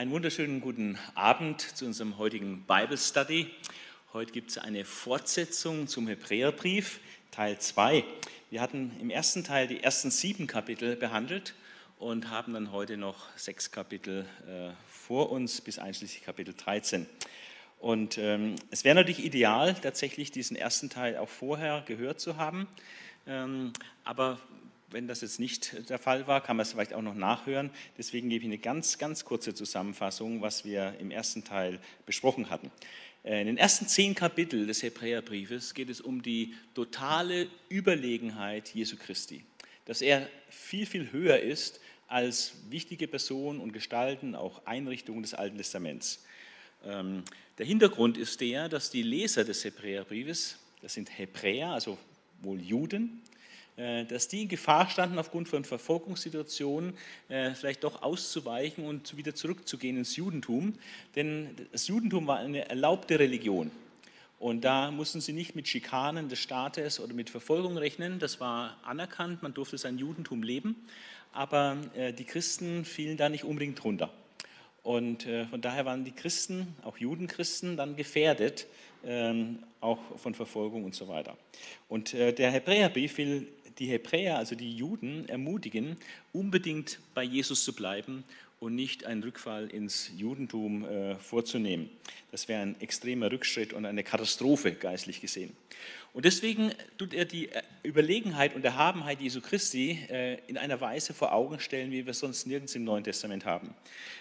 Einen wunderschönen guten Abend zu unserem heutigen Bible Study. Heute gibt es eine Fortsetzung zum Hebräerbrief, Teil 2. Wir hatten im ersten Teil die ersten sieben Kapitel behandelt und haben dann heute noch sechs Kapitel äh, vor uns, bis einschließlich Kapitel 13. Und ähm, es wäre natürlich ideal, tatsächlich diesen ersten Teil auch vorher gehört zu haben. Ähm, aber wenn das jetzt nicht der Fall war, kann man es vielleicht auch noch nachhören. Deswegen gebe ich eine ganz, ganz kurze Zusammenfassung, was wir im ersten Teil besprochen hatten. Äh, in den ersten zehn Kapiteln des Hebräerbriefes geht es um die totale Überlegenheit Jesu Christi. Dass er viel, viel höher ist als wichtige Personen und Gestalten, auch Einrichtungen des Alten Testaments. Ähm, der Hintergrund ist der, dass die Leser des Hebräerbriefes, das sind Hebräer, also wohl Juden, dass die in Gefahr standen, aufgrund von Verfolgungssituationen äh, vielleicht doch auszuweichen und wieder zurückzugehen ins Judentum. Denn das Judentum war eine erlaubte Religion. Und da mussten sie nicht mit Schikanen des Staates oder mit Verfolgung rechnen. Das war anerkannt, man durfte sein Judentum leben. Aber äh, die Christen fielen da nicht unbedingt drunter. Und von daher waren die Christen, auch Judenchristen, dann gefährdet, ähm, auch von Verfolgung und so weiter. Und der Hebräerbrief will die Hebräer, also die Juden, ermutigen, unbedingt bei Jesus zu bleiben und nicht einen Rückfall ins Judentum äh, vorzunehmen. Das wäre ein extremer Rückschritt und eine Katastrophe geistlich gesehen. Und deswegen tut er die äh, Überlegenheit und Erhabenheit Jesu Christi äh, in einer Weise vor Augen stellen, wie wir sonst nirgends im Neuen Testament haben.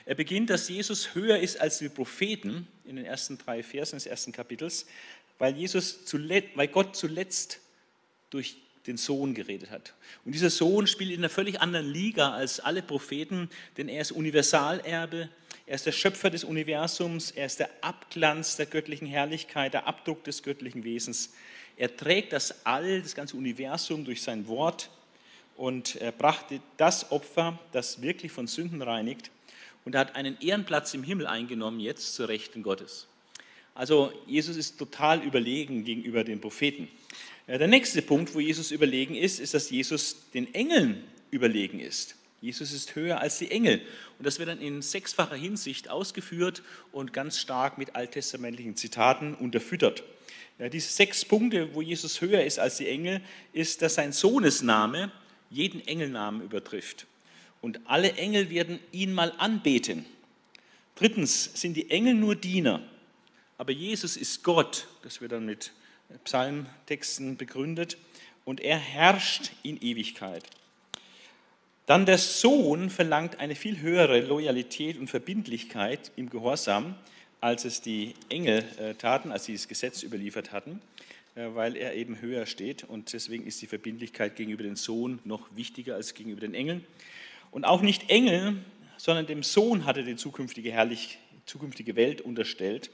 Er beginnt, dass Jesus höher ist als die Propheten in den ersten drei Versen des ersten Kapitels, weil, Jesus zuletzt, weil Gott zuletzt durch den Sohn geredet hat. Und dieser Sohn spielt in einer völlig anderen Liga als alle Propheten, denn er ist Universalerbe, er ist der Schöpfer des Universums, er ist der Abglanz der göttlichen Herrlichkeit, der Abdruck des göttlichen Wesens. Er trägt das All, das ganze Universum durch sein Wort und er brachte das Opfer, das wirklich von Sünden reinigt und er hat einen Ehrenplatz im Himmel eingenommen, jetzt zur Rechten Gottes. Also Jesus ist total überlegen gegenüber den Propheten. Der nächste Punkt, wo Jesus überlegen ist, ist, dass Jesus den Engeln überlegen ist. Jesus ist höher als die Engel. Und das wird dann in sechsfacher Hinsicht ausgeführt und ganz stark mit alttestamentlichen Zitaten unterfüttert. Ja, diese sechs Punkte, wo Jesus höher ist als die Engel, ist, dass sein Sohnesname jeden Engelnamen übertrifft. Und alle Engel werden ihn mal anbeten. Drittens sind die Engel nur Diener, aber Jesus ist Gott. Das wird dann mit Psalmtexten begründet, und er herrscht in Ewigkeit. Dann der Sohn verlangt eine viel höhere Loyalität und Verbindlichkeit im Gehorsam, als es die Engel äh, taten, als sie das Gesetz überliefert hatten, äh, weil er eben höher steht und deswegen ist die Verbindlichkeit gegenüber dem Sohn noch wichtiger als gegenüber den Engeln. Und auch nicht Engel, sondern dem Sohn hatte die zukünftige, herrlich, zukünftige Welt unterstellt.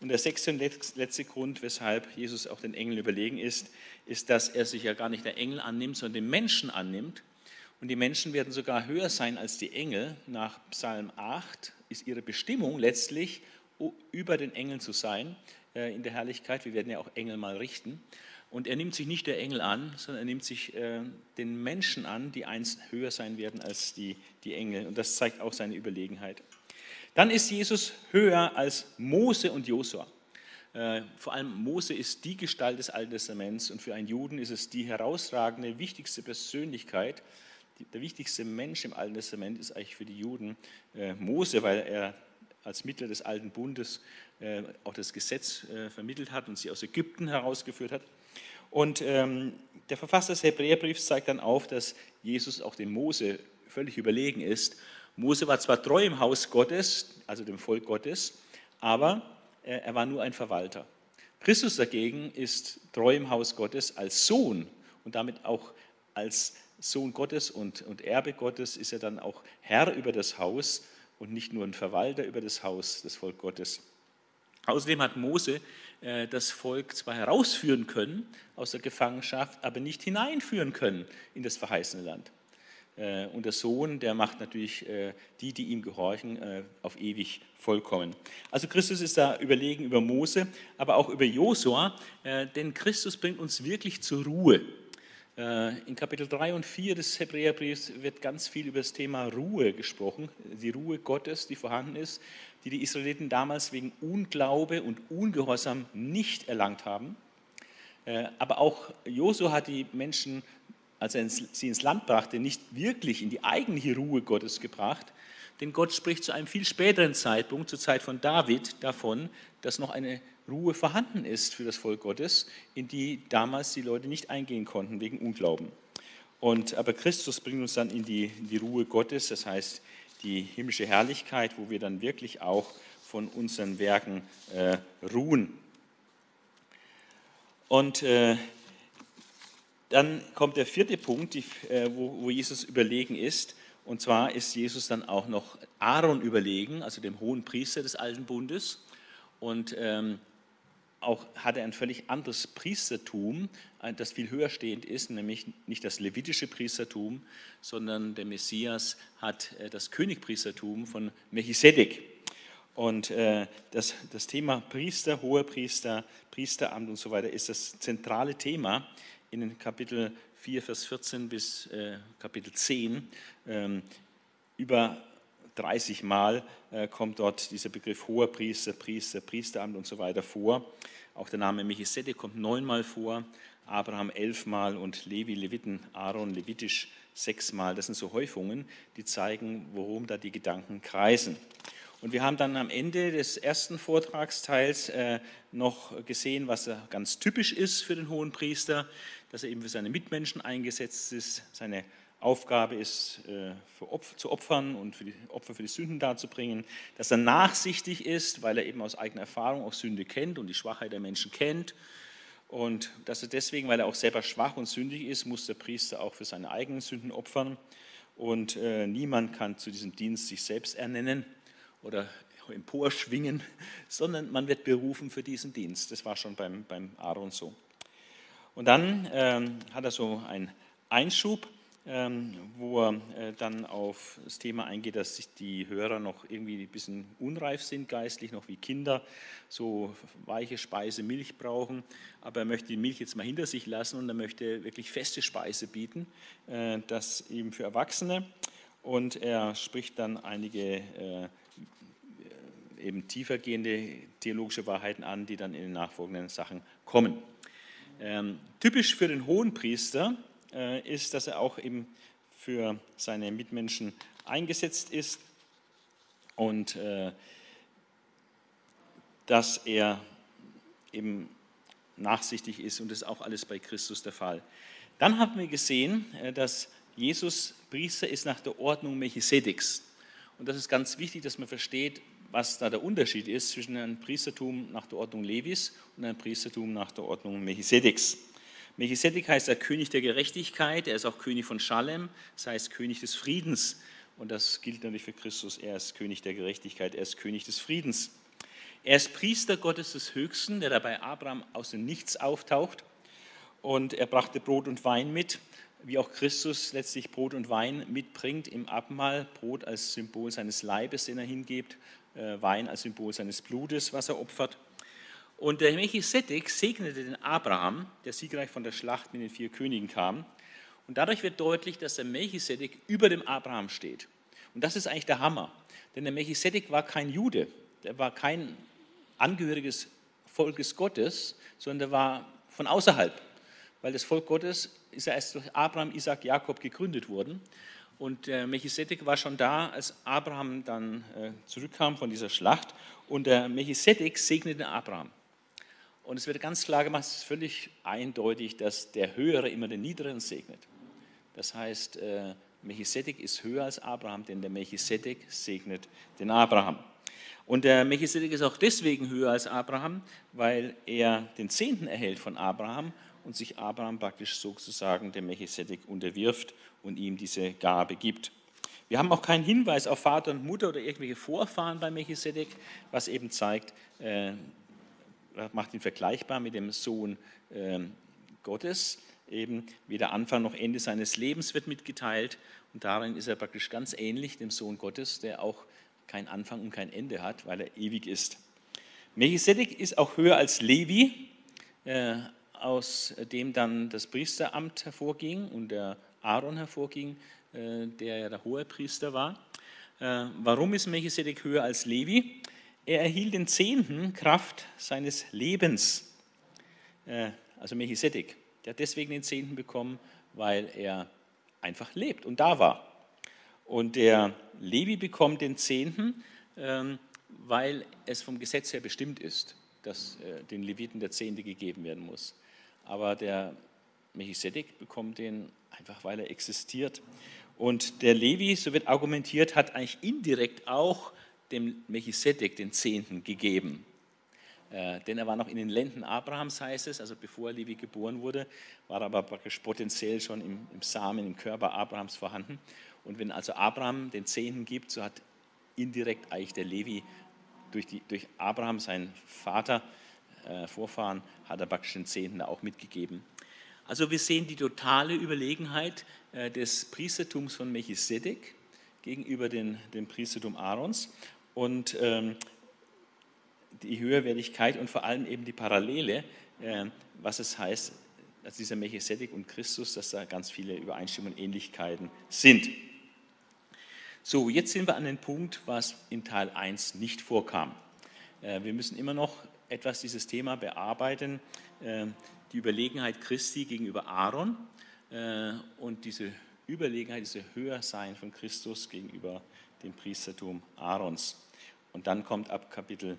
Und der sechste und letzte Grund, weshalb Jesus auch den Engeln überlegen ist, ist, dass er sich ja gar nicht der Engel annimmt, sondern den Menschen annimmt. Und die Menschen werden sogar höher sein als die Engel. Nach Psalm 8 ist ihre Bestimmung letztlich, über den Engeln zu sein äh, in der Herrlichkeit. Wir werden ja auch Engel mal richten. Und er nimmt sich nicht der Engel an, sondern er nimmt sich äh, den Menschen an, die einst höher sein werden als die, die Engel. Und das zeigt auch seine Überlegenheit. Dann ist Jesus höher als Mose und Josua. Äh, vor allem Mose ist die Gestalt des Alten Testaments und für einen Juden ist es die herausragende, wichtigste Persönlichkeit. Der wichtigste Mensch im Alten Testament ist eigentlich für die Juden äh, Mose, weil er als Mittler des Alten Bundes äh, auch das Gesetz vermittelt hat und sie aus Ägypten herausgeführt hat. Und ähm, der Verfasser des Hebräerbriefs zeigt dann auf, dass Jesus auch dem Mose völlig überlegen ist Mose war zwar treu im Haus Gottes, also dem Volk Gottes, aber er war nur ein Verwalter. Christus dagegen ist treu im Haus Gottes als Sohn und damit auch als Sohn Gottes und, und Erbe Gottes ist er dann auch Herr über das Haus und nicht nur ein Verwalter über das Haus, das Volk Gottes. Außerdem hat Mose äh, das Volk zwar herausführen können aus der Gefangenschaft, aber nicht hineinführen können in das verheißene Land. Äh, und der Sohn, der macht natürlich äh, die, die ihm gehorchen, äh, auf ewig vollkommen. Also Christus ist da überlegen über Mose, aber auch über Josua, denn Christus bringt uns wirklich zur Ruhe. In Kapitel 3 und 4 des Hebräerbriefs wird ganz viel über das Thema Ruhe gesprochen, die Ruhe Gottes, die vorhanden ist, die die Israeliten damals wegen Unglaube und Ungehorsam nicht erlangt haben. Aber auch Josua hat die Menschen, als er sie ins Land brachte, nicht wirklich in die eigentliche Ruhe Gottes gebracht, denn Gott spricht zu einem viel späteren Zeitpunkt, zur Zeit von David, davon, dass noch eine Ruhe vorhanden ist für das Volk Gottes, in die damals die Leute nicht eingehen konnten wegen Unglauben. Und, aber Christus bringt uns dann in die, in die Ruhe Gottes, das heißt die himmlische Herrlichkeit, wo wir dann wirklich auch von unseren Werken äh, ruhen. Und äh, dann kommt der vierte Punkt, die, äh, wo, wo Jesus überlegen ist. Und zwar ist Jesus dann auch noch Aaron überlegen, also dem hohen Priester des Alten Bundes. Und ähm, auch hat er ein völlig anderes Priestertum, das viel höher stehend ist, nämlich nicht das levitische Priestertum, sondern der Messias hat äh, das Königpriestertum von Melchisedek. Und äh, das, das Thema Priester, hoher Priester, Priesteramt und so weiter ist das zentrale Thema in den Kapitel 4, Vers 14 bis äh, Kapitel 10. Ähm, über 30 Mal äh, kommt dort dieser Begriff hoher Priester, Priester, Priesteramt und so weiter vor. Auch der Name Melchisedek kommt neunmal vor, Abraham elfmal und Levi, Leviten, Aaron, Levitisch sechsmal. Das sind so Häufungen, die zeigen, worum da die Gedanken kreisen. Und wir haben dann am Ende des ersten Vortragsteils äh, noch gesehen, was ganz typisch ist für den hohen Priester, dass er eben für seine Mitmenschen eingesetzt ist, seine Aufgabe ist, äh, Opfer, zu opfern und für die Opfer für die Sünden darzubringen, dass er nachsichtig ist, weil er eben aus eigener Erfahrung auch Sünde kennt und die Schwachheit der Menschen kennt. Und dass er deswegen, weil er auch selber schwach und sündig ist, muss der Priester auch für seine eigenen Sünden opfern. Und äh, niemand kann zu diesem Dienst sich selbst ernennen oder emporschwingen, sondern man wird berufen für diesen Dienst. Das war schon beim, beim Aaron so. Und dann ähm, hat er so einen Einschub ähm, wo er äh, dann auf das Thema eingeht, dass sich die Hörer noch irgendwie ein bisschen unreif sind geistlich, noch wie Kinder, so weiche Speise, Milch brauchen. Aber er möchte die Milch jetzt mal hinter sich lassen und er möchte wirklich feste Speise bieten, äh, das eben für Erwachsene. Und er spricht dann einige äh, eben tiefergehende theologische Wahrheiten an, die dann in den nachfolgenden Sachen kommen. Ähm, typisch für den Hohenpriester äh, ist, dass er auch eben für seine Mitmenschen eingesetzt ist und äh, dass er eben nachsichtig ist und das ist auch alles bei Christus der Fall. Dann haben wir gesehen, äh, dass Jesus Priester ist nach der Ordnung Melchisedeks. Und das ist ganz wichtig, dass man versteht, was da der Unterschied ist zwischen einem Priestertum nach der Ordnung Levis und einem Priestertum nach der Ordnung Melchisedeks. Melchisedek heißt er König der Gerechtigkeit, er ist auch König von Schalem, das heißt König des Friedens. Und das gilt natürlich für Christus, er ist König der Gerechtigkeit, er ist König des Friedens. Er ist Priester Gottes des Höchsten, der dabei Abraham aus dem Nichts auftaucht. Und er brachte Brot und Wein mit, wie auch Christus letztlich Brot und Wein mitbringt im Abendmahl. Brot als Symbol seines Leibes, den er hingibt, äh, Wein als Symbol seines Blutes, was er opfert. Und der Melchisedek segnete den Abraham, der siegreich von der Schlacht mit den vier Königen kam. Und dadurch wird deutlich, dass der Melchisedek über dem Abraham steht. Und das ist eigentlich der Hammer. Denn der Melchisedek war kein Jude, der war kein Angehöriges Volkes Gottes, sondern der war von außerhalb. Weil das Volk Gottes ist ja erst durch Abraham, Isaac, Jakob gegründet worden. Und der Melchisedek war schon da, als Abraham dann äh, zurückkam von dieser Schlacht. Und der Melchisedek segnete Abraham. Und es wird ganz klar gemacht, es ist völlig eindeutig, dass der Höhere immer den Niederen segnet. Das heißt, äh, Melchisedek ist höher als Abraham, denn der Melchisedek segnet den Abraham. Und der Melchisedek ist auch deswegen höher als Abraham, weil er den Zehnten erhält von Abraham und sich Abraham praktisch sozusagen dem Melchisedek unterwirft und ihm diese Gabe gibt. Wir haben auch keinen Hinweis auf Vater und Mutter oder irgendwelche Vorfahren bei Melchisedek, was eben zeigt, äh, macht ihn vergleichbar mit dem Sohn ähm, Gottes. Eben weder Anfang noch Ende seines Lebens wird mitgeteilt. Und darin ist er praktisch ganz ähnlich dem Sohn Gottes, der auch kein Anfang und kein Ende hat, weil er ewig ist. Melchisedek ist auch höher als Levi. Äh, aus dem dann das Priesteramt hervorging und der Aaron hervorging, äh, der ja der hohe Priester war. Äh, warum ist Melchisedek höher als Levi? Er erhielt den Zehnten Kraft seines Lebens. Äh, also Melchisedek, der hat deswegen den Zehnten bekommen, weil er einfach lebt und da war. Und der Levi bekommt den Zehnten, ähm, weil es vom Gesetz her bestimmt ist, dass den Leviten der Zehnte gegeben werden muss. Aber der Melchisedek bekommt den einfach, weil er existiert. Und der Levi, so wird argumentiert, hat eigentlich indirekt auch dem Melchisedek den Zehnten gegeben. Äh, denn er war noch in den Lenden Abrahams, heißt es, also bevor Levi geboren wurde, war er aber praktisch potenziell schon im, im Samen, im Körper Abrahams vorhanden. Und wenn also Abraham den Zehnten gibt, so hat indirekt eigentlich der Levi durch, die, durch Abraham, seinen Vater, äh, Vorfahren, hat er praktisch den Zehnten auch mitgegeben. Also wir sehen die totale Überlegenheit äh, des Priestertums von Melchisedek gegenüber den, dem Priestertum Aarons und ähm, die Höherwertigkeit und vor allem eben die Parallele, äh, was es heißt, dass dieser Melchisedek und Christus, dass da ganz viele Übereinstimmungen und Ähnlichkeiten sind. So, jetzt sind wir an dem Punkt, was in Teil 1 nicht vorkam. Äh, wir müssen immer noch etwas dieses Thema bearbeiten, äh, die Überlegenheit Christi gegenüber Aaron äh, und diese Überlegenheit, diese Höhersein von Christus gegenüber dem Priestertum Aarons. Und dann kommt ab Kapitel,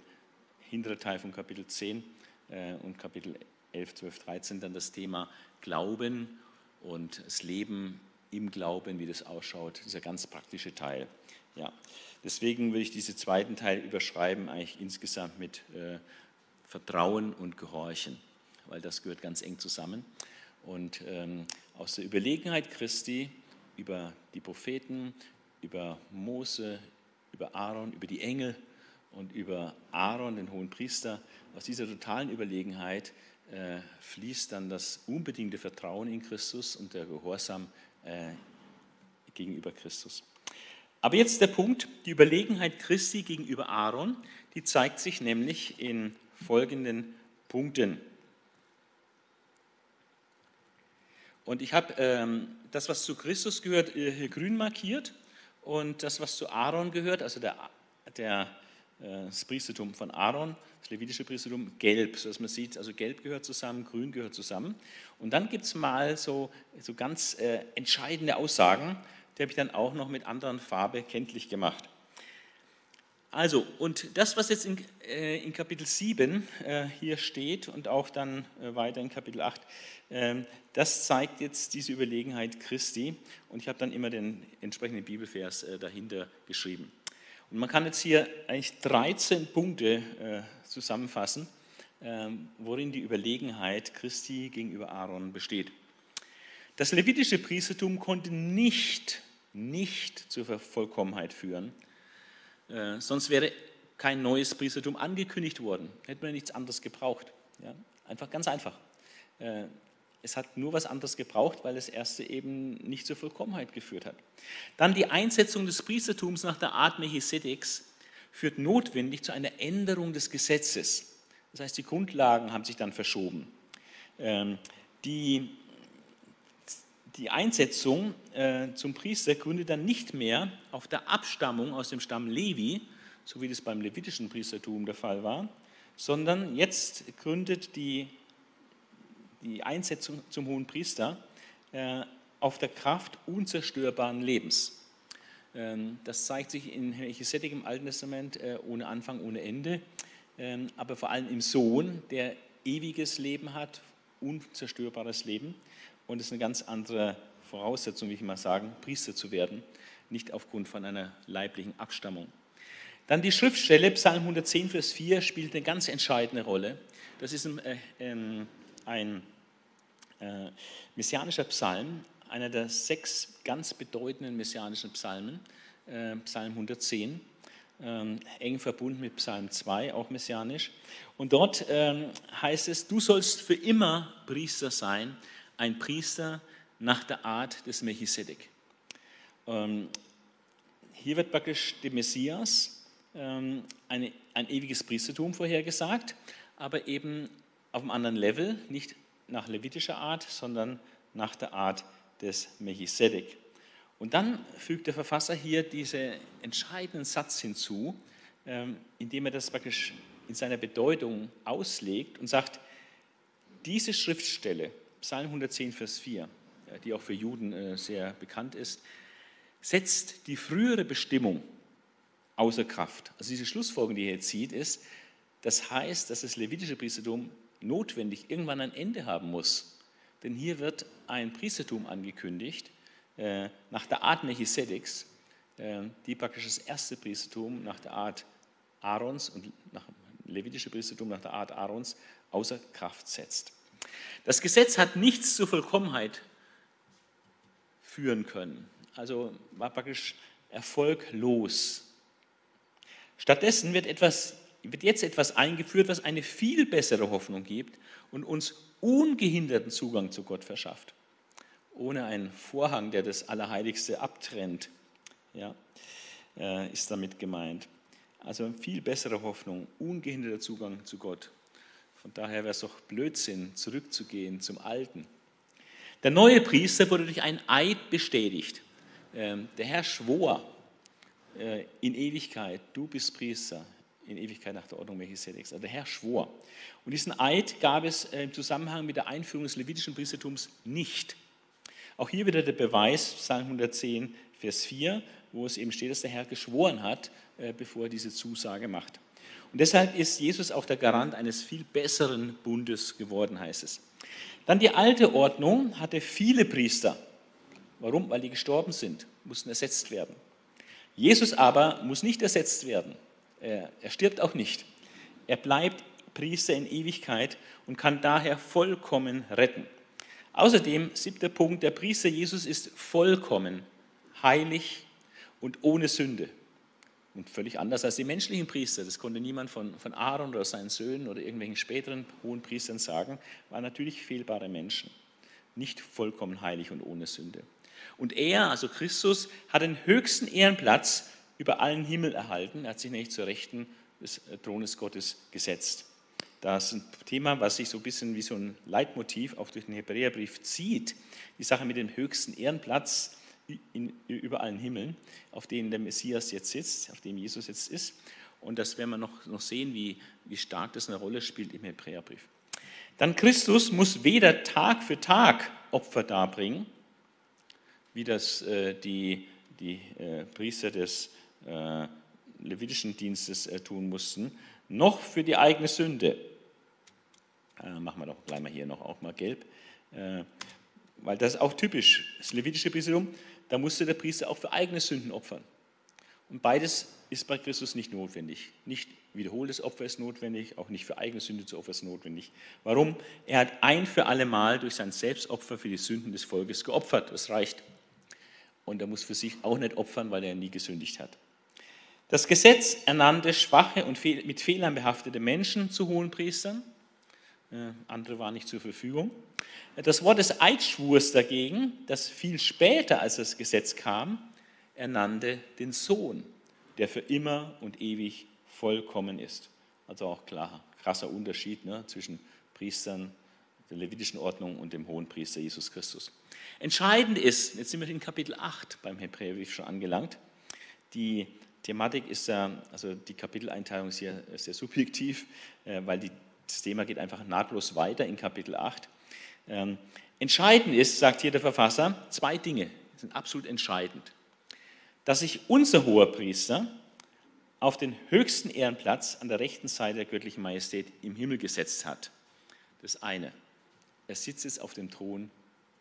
hintere Teil von Kapitel 10 äh, und Kapitel 11, 12, 13 dann das Thema Glauben und das Leben im Glauben, wie das ausschaut, dieser ganz praktische Teil. Ja. Deswegen würde ich diesen zweiten Teil überschreiben, eigentlich insgesamt mit äh, Vertrauen und Gehorchen weil das gehört ganz eng zusammen. Und ähm, aus der Überlegenheit Christi über die Propheten, über Mose, über Aaron, über die Engel und über Aaron, den hohen Priester, aus dieser totalen Überlegenheit äh, fließt dann das unbedingte Vertrauen in Christus und der Gehorsam äh, gegenüber Christus. Aber jetzt der Punkt, die Überlegenheit Christi gegenüber Aaron, die zeigt sich nämlich in folgenden Punkten. Und ich habe ähm, das, was zu Christus gehört, äh, hier grün markiert und das, was zu Aaron gehört, also der, der, äh, das Priestertum von Aaron, das levitische Priestertum, gelb, sodass man sieht, also gelb gehört zusammen, grün gehört zusammen. Und dann gibt es mal so, so ganz äh, entscheidende Aussagen, die habe ich dann auch noch mit anderen Farbe kenntlich gemacht. Also, und das, was jetzt in, äh, in Kapitel 7 äh, hier steht und auch dann äh, weiter in Kapitel 8, ähm, das zeigt jetzt diese Überlegenheit Christi. Und ich habe dann immer den entsprechenden Bibelvers äh, dahinter geschrieben. Und man kann jetzt hier eigentlich 13 Punkte äh, zusammenfassen, ähm, worin die Überlegenheit Christi gegenüber Aaron besteht. Das levitische Priestertum konnte nicht, nicht zur Vollkommenheit führen äh, sonst wäre kein neues Priestertum angekündigt worden. Hätten wir nichts anderes gebraucht. Ja? Einfach ganz einfach. Äh, es hat nur was anderes gebraucht, weil das erste eben nicht zur Vollkommenheit geführt hat. Dann die Einsetzung des Priestertums nach der Art Melchisedeks führt notwendig zu einer Änderung des Gesetzes. Das heißt, die Grundlagen haben sich dann verschoben. Ähm, die die Einsetzung äh, zum Priester gründet dann nicht mehr auf der Abstammung aus dem Stamm Levi, so wie das beim levitischen Priestertum der Fall war, sondern jetzt gründet die, die Einsetzung zum hohen Priester äh, auf der Kraft unzerstörbaren Lebens. Ähm, das zeigt sich in Melchisedek im Alten Testament äh, ohne Anfang, ohne Ende, ähm, aber vor allem im Sohn, der ewiges Leben hat, unzerstörbares Leben. Und es ist eine ganz andere Voraussetzung, wie ich mal sagen, Priester zu werden, nicht aufgrund von einer leiblichen Abstammung. Dann die Schriftstelle, Psalm 110, Vers 4, spielt eine ganz entscheidende Rolle. Das ist ein, äh, ähm, ein äh, messianischer Psalm, einer der sechs ganz bedeutenden messianischen Psalmen, äh, Psalm 110, ähm, eng verbunden mit Psalm 2, auch messianisch. Und dort ähm, heißt es, du sollst für immer Priester sein, ein Priester nach der Art des Melchisedek. Ähm, hier wird praktisch dem Messias ähm, ein ewiges Priestertum vorhergesagt, aber eben auf einem anderen Level, nicht nach levitischer Art, sondern nach der Art des Melchisedek. Und dann fügt der Verfasser hier diesen entscheidenden Satz hinzu, ähm, indem er das praktisch in seiner Bedeutung auslegt und sagt, diese Schriftstelle, Psalm 110, Vers 4, die auch für Juden äh, sehr bekannt ist, setzt die frühere Bestimmung außer Kraft. Also diese Schlussfolgerung, die er hier zieht, ist, das heißt, dass das levitische Priestertum notwendig irgendwann ein Ende haben muss. Denn hier wird ein Priestertum angekündigt, äh, nach der Art Melchisedeks, äh, die praktisch das erste Priestertum nach der Art Aarons und nach levitische Priestertum nach der Art Aarons außer Kraft setzt. Das Gesetz hat nichts zur Vollkommenheit führen können, also war praktisch erfolglos. Stattdessen wird, etwas, wird jetzt etwas eingeführt, was eine viel bessere Hoffnung gibt und uns ungehinderten Zugang zu Gott verschafft. Ohne einen Vorhang, der das Allerheiligste abtrennt, ja, äh, ist damit gemeint. Also viel bessere Hoffnung, ungehinderter Zugang zu Gott. Von daher wäre es doch Blödsinn, zurückzugehen zum Alten. Der neue Priester wurde durch einen Eid bestätigt. Ähm, der Herr schwor äh, in Ewigkeit, du bist Priester, in Ewigkeit nach der Ordnung Melchisedeks. Also der Herr schwor. Und diesen Eid gab es äh, im Zusammenhang mit der Einführung des levitischen Priestertums nicht. Auch hier wieder der Beweis, Psalm 110, Vers 4, wo es eben steht, dass der Herr geschworen hat, äh, bevor er diese Zusage macht. Und deshalb ist Jesus auch der Garant eines viel besseren Bundes geworden, heißt es. Dann die alte Ordnung hatte viele Priester. Warum? Weil die gestorben sind, mussten ersetzt werden. Jesus aber muss nicht ersetzt werden. Er, stirbt auch nicht. Er bleibt Priester in Ewigkeit und kann daher vollkommen retten. Außerdem, siebter Punkt, der Priester Jesus ist vollkommen, heilig und ohne Sünde. Und völlig anders als die menschlichen Priester. Das konnte niemand von, von Aaron oder seinen Söhnen oder irgendwelchen späteren hohen Priestern sagen. Waren natürlich fehlbare Menschen. Nicht vollkommen heilig und ohne Sünde. Und er, also Christus, hat den höchsten Ehrenplatz über allen Himmel erhalten. Er hat sich nämlich zur Rechten des äh, Thrones Gottes gesetzt. Das ist ein Thema, was sich so ein bisschen wie so ein Leitmotiv auch durch den Hebräerbrief zieht. Die Sache mit dem höchsten Ehrenplatz in, über allen Himmeln, auf denen der Messias jetzt sitzt, auf dem Jesus jetzt ist. Und das werden wir noch, noch sehen, wie, wie stark das eine Rolle spielt im Hebräerbrief. Dann Christus muss weder Tag für Tag Opfer darbringen, wie das äh, die, die äh, Priester des äh, levitischen Dienstes äh, tun mussten, noch für die eigene Sünde. Äh, machen wir doch gleich mal hier noch auch mal gelb, äh, weil das ist auch typisch. Das levitische Priestertum da musste der Priester auch für eigene Sünden opfern. Und beides ist bei Christus nicht notwendig. Nicht wiederholtes Opfer ist notwendig, auch nicht für eigene Sünde zu opfern ist notwendig. Warum? Er hat ein für alle Mal durch sein Selbstopfer für die Sünden des Volkes geopfert. Das reicht. Und er muss für sich auch nicht opfern, weil er nie gesündigt hat. Das Gesetz ernannte schwache und mit Fehlern behaftete Menschen zu hohen Priestern. Äh, andere waren nicht zur Verfügung. Das Wort des Eidschwurs dagegen, das viel später als das Gesetz kam, ernannte den Sohn, der für immer und ewig vollkommen ist. Also auch klar, krasser Unterschied ne, zwischen Priestern der levitischen Ordnung und dem hohen Priester Jesus Christus. Entscheidend ist, jetzt sind wir in Kapitel 8 beim Hebräerbrief schon angelangt, die Thematik ist ja, also die Kapiteleinteilung ist hier sehr subjektiv, äh, weil die, das Thema geht einfach nahtlos weiter in Kapitel 8. Ähm, entscheidend ist, sagt hier der Verfasser, zwei Dinge sind absolut entscheidend. Dass sich unser hoher Priester auf den höchsten Ehrenplatz an der rechten Seite der göttlichen Majestät im Himmel gesetzt hat. Das eine. Er sitzt jetzt auf dem Thron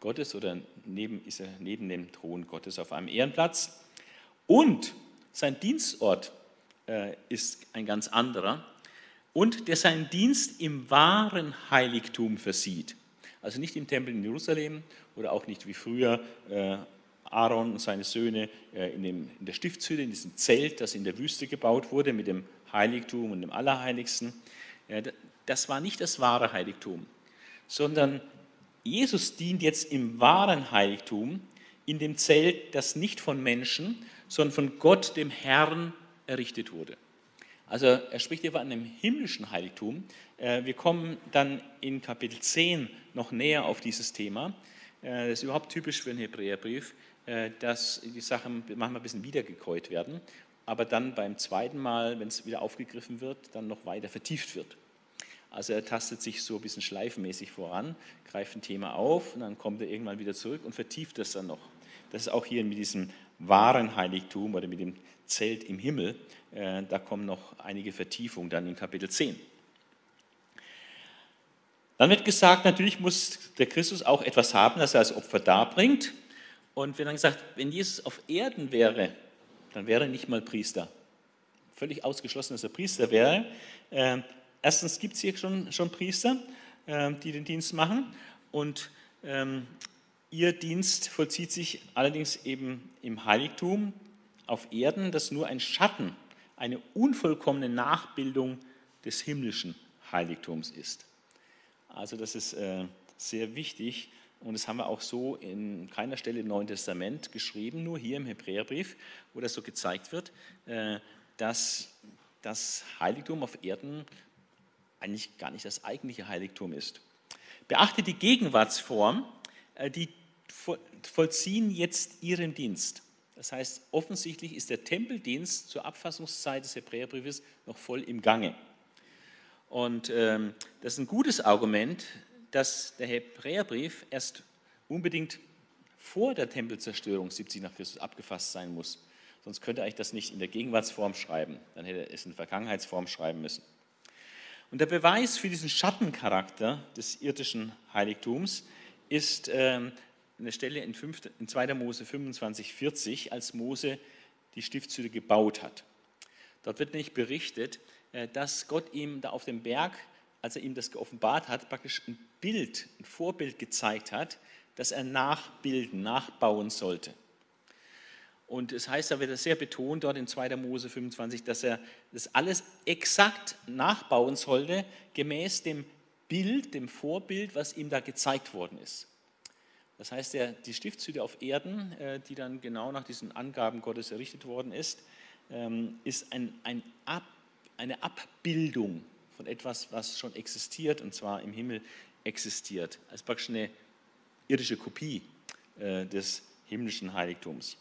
Gottes oder neben, ist er neben dem Thron Gottes auf einem Ehrenplatz. Und sein Dienstort äh, ist ein ganz anderer. Und der seinen Dienst im wahren Heiligtum versieht. Also nicht im Tempel in Jerusalem oder auch nicht wie früher äh, Aaron und seine Söhne äh, in, dem, in der Stiftshütte, in diesem Zelt, das in der Wüste gebaut wurde mit dem Heiligtum und dem Allerheiligsten. Das war nicht das wahre Heiligtum, sondern Jesus dient jetzt im wahren Heiligtum, in dem Zelt, das nicht von Menschen, sondern von Gott, dem Herrn, errichtet wurde. Also er spricht hier von einem himmlischen Heiligtum. Äh, wir kommen dann in Kapitel 10 noch näher auf dieses Thema. Äh, das ist überhaupt typisch für einen Hebräerbrief, äh, dass die Sachen manchmal ein bisschen wiedergekäut werden, aber dann beim zweiten Mal, wenn es wieder aufgegriffen wird, dann noch weiter vertieft wird. Also er tastet sich so ein bisschen schleifenmäßig voran, greift ein Thema auf und dann kommt er irgendwann wieder zurück und vertieft das dann noch. Das ist auch hier mit diesem wahren Heiligtum oder mit dem Zelt im Himmel. Äh, da kommen noch einige Vertiefungen dann in Kapitel 10. Dann wird gesagt, natürlich muss der Christus auch etwas haben, das er als Opfer darbringt. Und wir dann gesagt, wenn Jesus auf Erden wäre, dann wäre er nicht mal Priester. Völlig ausgeschlossen, dass er Priester wäre. Äh, erstens gibt es hier schon, schon Priester, äh, die den Dienst machen. Und ähm, ihr Dienst vollzieht sich allerdings eben im Heiligtum auf Erden, das nur ein Schatten, eine unvollkommene Nachbildung des himmlischen Heiligtums ist. Also das ist äh, sehr wichtig und das haben wir auch so in keiner Stelle im Neuen Testament geschrieben, nur hier im Hebräerbrief, wo das so gezeigt wird, äh, dass das Heiligtum auf Erden eigentlich gar nicht das eigentliche Heiligtum ist. Beachte die Gegenwartsform, die vollziehen jetzt ihren Dienst. Das heißt, offensichtlich ist der Tempeldienst zur Abfassungszeit des Hebräerbriefes noch voll im Gange. Und ähm, das ist ein gutes Argument, dass der Hebräerbrief erst unbedingt vor der Tempelzerstörung 70 nach Christus abgefasst sein muss. Sonst könnte er eigentlich das nicht in der Gegenwartsform schreiben. Dann hätte er es in Vergangenheitsform schreiben müssen. Und der Beweis für diesen Schattencharakter des irdischen Heiligtums ist ähm, eine Stelle in, 5, in 2. Mose 25, 40, als Mose die Stiftshütte gebaut hat. Dort wird nicht berichtet, äh, dass Gott ihm da auf dem Berg, als er ihm das geoffenbart hat, praktisch ein Bild, ein Vorbild gezeigt hat, das er nachbilden, nachbauen sollte. Und es heißt, da wird es sehr betont dort in 2. Mose 25, dass er das alles exakt nachbauen sollte, gemäß dem Bild, dem Vorbild, was ihm da gezeigt worden ist. Das heißt, der, die Stiftshütte auf Erden, äh, die dann genau nach diesen Angaben Gottes errichtet worden ist, ähm, ist ein, ein Ab, eine Abbildung von etwas, was schon existiert, und zwar im Himmel existiert, als praktisch eine irdische Kopie äh, des himmlischen Heiligtums.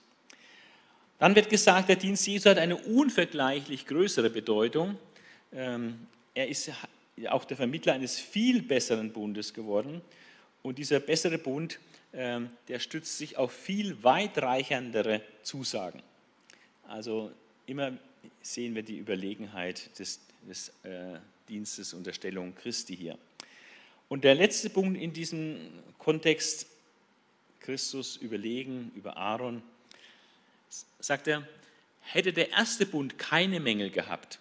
Dann wird gesagt, der Dienst Jesu hat eine unvergleichlich größere Bedeutung. Ähm, er ist auch der Vermittler eines viel besseren Bundes geworden. Und dieser bessere Bund ähm, der stützt sich auf viel weitreichendere Zusagen. Also immer sehen wir die Überlegenheit des, des äh, Dienstes und der Stellung Christi hier. Und der letzte Punkt in diesem Kontext, Christus überlegen über Aaron, sagt er, hätte der erste Bund keine Mängel gehabt,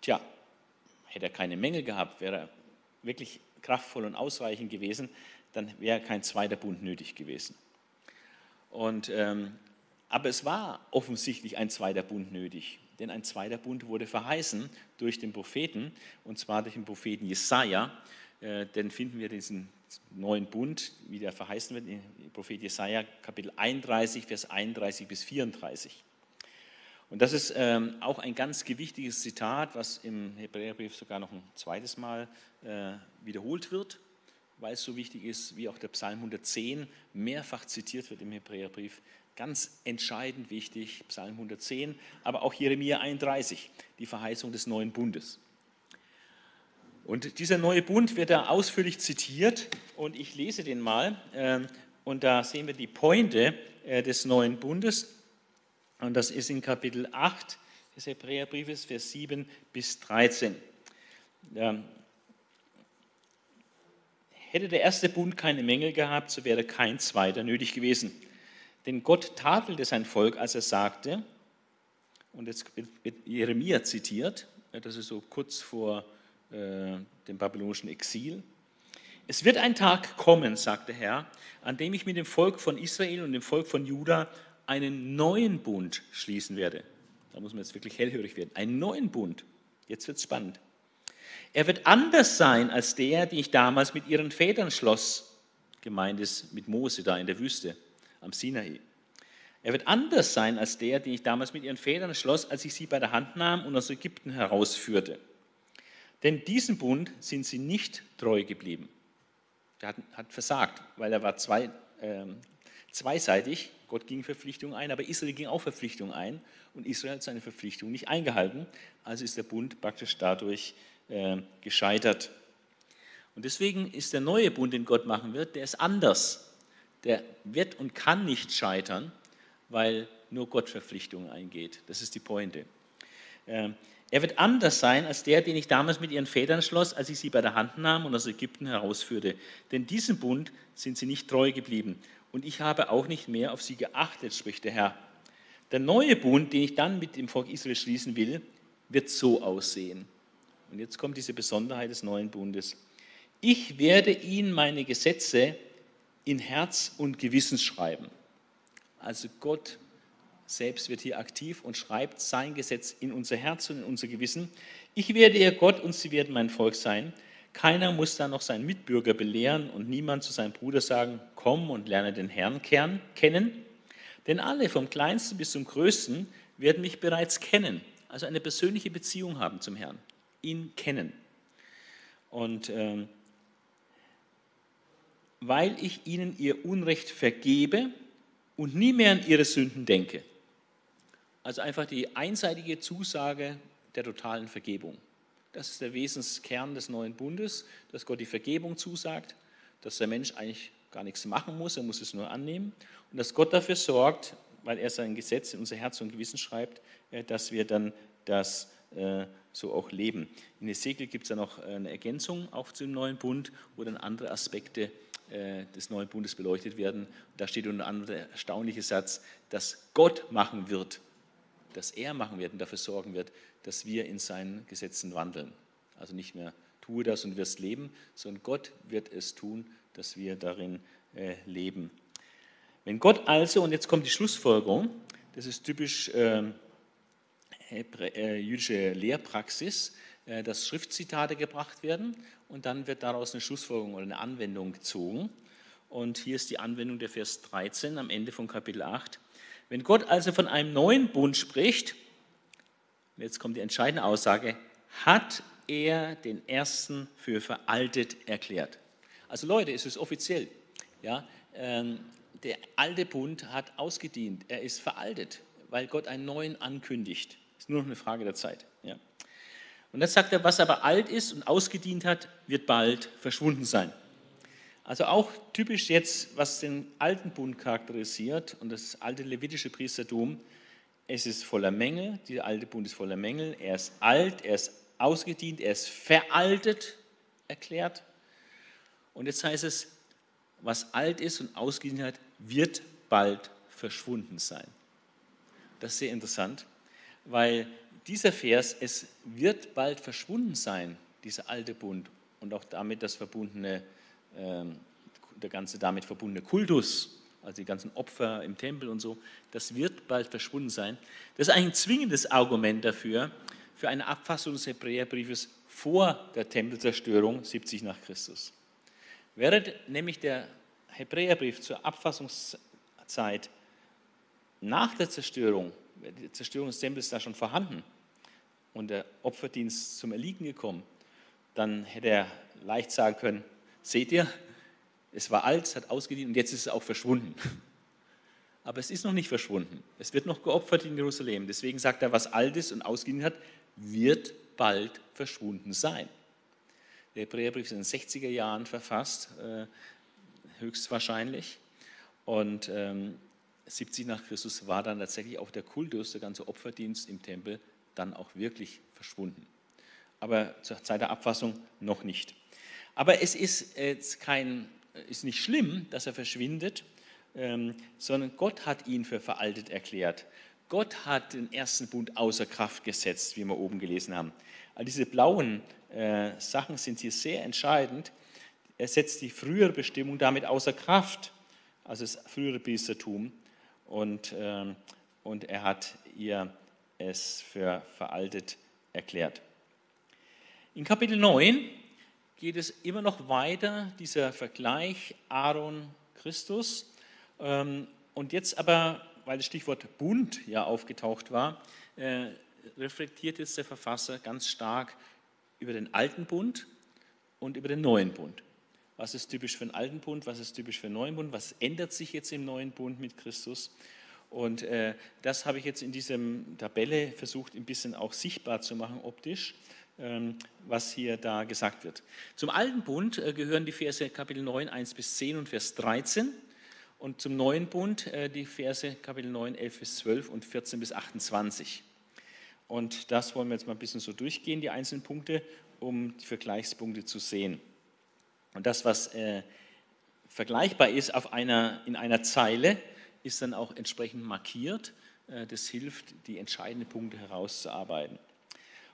tja, hätte er keine Mängel gehabt, wäre er wirklich kraftvoll und ausreichend gewesen, dann wäre kein zweiter Bund nötig gewesen. Und, ähm, aber es war offensichtlich ein zweiter Bund nötig, denn ein zweiter Bund wurde verheißen durch den Propheten, und zwar durch den Propheten Jesaja. Äh, denn finden wir diesen neuen Bund, wie der verheißen wird, im Prophet Jesaja, Kapitel 31, Vers 31 bis 34. Und das ist ähm, auch ein ganz gewichtiges Zitat, was im Hebräerbrief sogar noch ein zweites Mal äh, wiederholt wird weil es so wichtig ist, wie auch der Psalm 110 mehrfach zitiert wird im Hebräerbrief. Ganz entscheidend wichtig, Psalm 110, aber auch Jeremia 31, die Verheißung des neuen Bundes. Und dieser neue Bund wird da ausführlich zitiert und ich lese den mal. Ähm, und da sehen wir die Pointe äh, des neuen Bundes. Und das ist in Kapitel 8 des Hebräerbriefes, Vers 7 bis 13. Hätte der erste Bund keine Mängel gehabt, so wäre kein zweiter nötig gewesen. Denn Gott tadelte sein Volk, als er sagte, und jetzt wird Jeremia zitiert, das ist so kurz vor äh, dem babylonischen Exil. Es wird ein Tag kommen, sagt der Herr, an dem ich mit dem Volk von Israel und dem Volk von Juda einen neuen Bund schließen werde. Da muss man jetzt wirklich hellhörig werden. Einen neuen Bund. Jetzt wird es spannend. Er wird anders sein als der, den ich damals mit ihren Vätern schloss. Gemeint ist mit Mose da in der Wüste am Sinai. Er wird anders sein als der, den ich damals mit ihren Vätern schloss, als ich sie bei der Hand nahm und aus Ägypten herausführte. Denn diesem Bund sind sie nicht treu geblieben. Der hat, hat versagt, weil er war zwei, äh, zweiseitig. Gott ging Verpflichtungen ein, aber Israel ging auch Verpflichtungen ein und Israel hat seine Verpflichtung nicht eingehalten. Also ist der Bund praktisch dadurch äh, gescheitert. Und deswegen ist der neue Bund, den Gott machen wird, der ist anders. Der wird und kann nicht scheitern, weil nur Gott Verpflichtungen eingeht. Das ist die Pointe. Ähm, er wird anders sein als der, den ich damals mit ihren Vätern schloss, als ich sie bei der Hand nahm und aus Ägypten herausführte. Denn diesem Bund sind sie nicht treu geblieben. Und ich habe auch nicht mehr auf sie geachtet, spricht der Herr. Der neue Bund, den ich dann mit dem Volk Israel schließen will, wird so aussehen. Und jetzt kommt diese Besonderheit des neuen Bundes. Ich werde ihnen meine Gesetze in Herz und Gewissen schreiben. Also Gott selbst wird hier aktiv und schreibt sein Gesetz in unser Herz und in unser Gewissen. Ich werde ihr Gott und sie werden mein Volk sein. Keiner muss dann noch seinen Mitbürger belehren und niemand zu seinem Bruder sagen, komm und lerne den Herrn kennen. Denn alle, vom kleinsten bis zum größten, werden mich bereits kennen, also eine persönliche Beziehung haben zum Herrn, ihn kennen. Und ähm, weil ich ihnen ihr Unrecht vergebe und nie mehr an ihre Sünden denke. Also einfach die einseitige Zusage der totalen Vergebung. Das ist der Wesenskern des neuen Bundes, dass Gott die Vergebung zusagt, dass der Mensch eigentlich gar nichts machen muss, er muss es nur annehmen und dass Gott dafür sorgt, weil er sein Gesetz in unser Herz und Gewissen schreibt, äh, dass wir dann das äh, so auch leben. In Ezekiel gibt es ja noch eine Ergänzung auch zum neuen Bund, wo dann andere Aspekte äh, des neuen Bundes beleuchtet werden. Da steht unter anderem der erstaunliche Satz, dass Gott machen wird, dass er machen wird und dafür sorgen wird, dass wir in seinen Gesetzen wandeln. Also nicht mehr tue das und wirst leben, sondern Gott wird es tun, dass wir darin äh, leben. Wenn Gott also, und jetzt kommt die Schlussfolgerung, das ist typisch äh, äh, jüdische Lehrpraxis, äh, dass Schriftzitate gebracht werden und dann wird daraus eine Schlussfolgerung oder eine Anwendung gezogen. Und hier ist die Anwendung der Vers 13 am Ende von Kapitel 8. Wenn Gott also von einem neuen Bund spricht, jetzt kommt die entscheidende Aussage, hat er den ersten für veraltet erklärt. Also Leute, es ist offiziell. Ja, ähm, der alte Bund hat ausgedient, er ist veraltet, weil Gott einen neuen ankündigt. Ist nur noch eine Frage der Zeit. Ja. Und dann sagt er, was aber alt ist und ausgedient hat, wird bald verschwunden sein. Also auch typisch jetzt, was den alten Bund charakterisiert und das alte levitische Priestertum, es ist voller Mängel, dieser alte Bund ist voller Mängel, er ist alt, er ist ausgedient, er ist veraltet erklärt. Und jetzt heißt es, was alt ist und ausgedient hat, wird bald verschwunden sein. Das ist sehr interessant, weil dieser Vers, es wird bald verschwunden sein, dieser alte Bund und auch damit das verbundene der ganze damit verbundene Kultus, also die ganzen Opfer im Tempel und so, das wird bald verschwunden sein. Das ist ein zwingendes Argument dafür, für eine Abfassung des Hebräerbriefes vor der Tempelzerstörung 70 nach Christus. Wäre nämlich der Hebräerbrief zur Abfassungszeit nach der Zerstörung, die Zerstörung des Tempels da schon vorhanden und der Opferdienst zum Erliegen gekommen, dann hätte er leicht sagen können, Seht ihr, es war alt, es hat ausgedient und jetzt ist es auch verschwunden. Aber es ist noch nicht verschwunden. Es wird noch geopfert in Jerusalem. Deswegen sagt er, was alt ist und ausgedient hat, wird bald verschwunden sein. Der Hebräerbrief ist in den 60er Jahren verfasst, äh, höchstwahrscheinlich. Und ähm, 70 nach Christus war dann tatsächlich auch der Kultus, der ganze Opferdienst im Tempel, dann auch wirklich verschwunden. Aber zur Zeit der Abfassung noch nicht. Aber es ist, jetzt kein, ist nicht schlimm, dass er verschwindet, ähm, sondern Gott hat ihn für veraltet erklärt. Gott hat den ersten Bund außer Kraft gesetzt, wie wir oben gelesen haben. All diese blauen äh, Sachen sind hier sehr entscheidend. Er setzt die frühere Bestimmung damit außer Kraft, also das frühere Priestertum, und, ähm, und er hat ihr es für veraltet erklärt. In Kapitel 9 geht es immer noch weiter, dieser Vergleich Aaron Christus. Ähm, und jetzt aber weil das Stichwort Bund ja aufgetaucht war, äh, reflektiert jetzt der Verfasser ganz stark über den alten Bund und über den neuen Bund. Was ist typisch für den alten Bund, was ist typisch für den neuen Bund, was ändert sich jetzt im neuen Bund mit Christus? Und äh, das habe ich jetzt in dieser Tabelle versucht, ein bisschen auch sichtbar zu machen, optisch, was hier da gesagt wird. Zum alten Bund äh, gehören die Verse Kapitel 9, 1 bis 10 und Vers 13 und zum neuen Bund äh, die Verse Kapitel 9, 11 bis 12 und 14 bis 28. Und das wollen wir jetzt mal ein bisschen so durchgehen, die einzelnen Punkte, um die Vergleichspunkte zu sehen. Und das, was äh, vergleichbar ist auf einer, in einer Zeile, ist dann auch entsprechend markiert. Äh, das hilft, die entscheidenden Punkte herauszuarbeiten.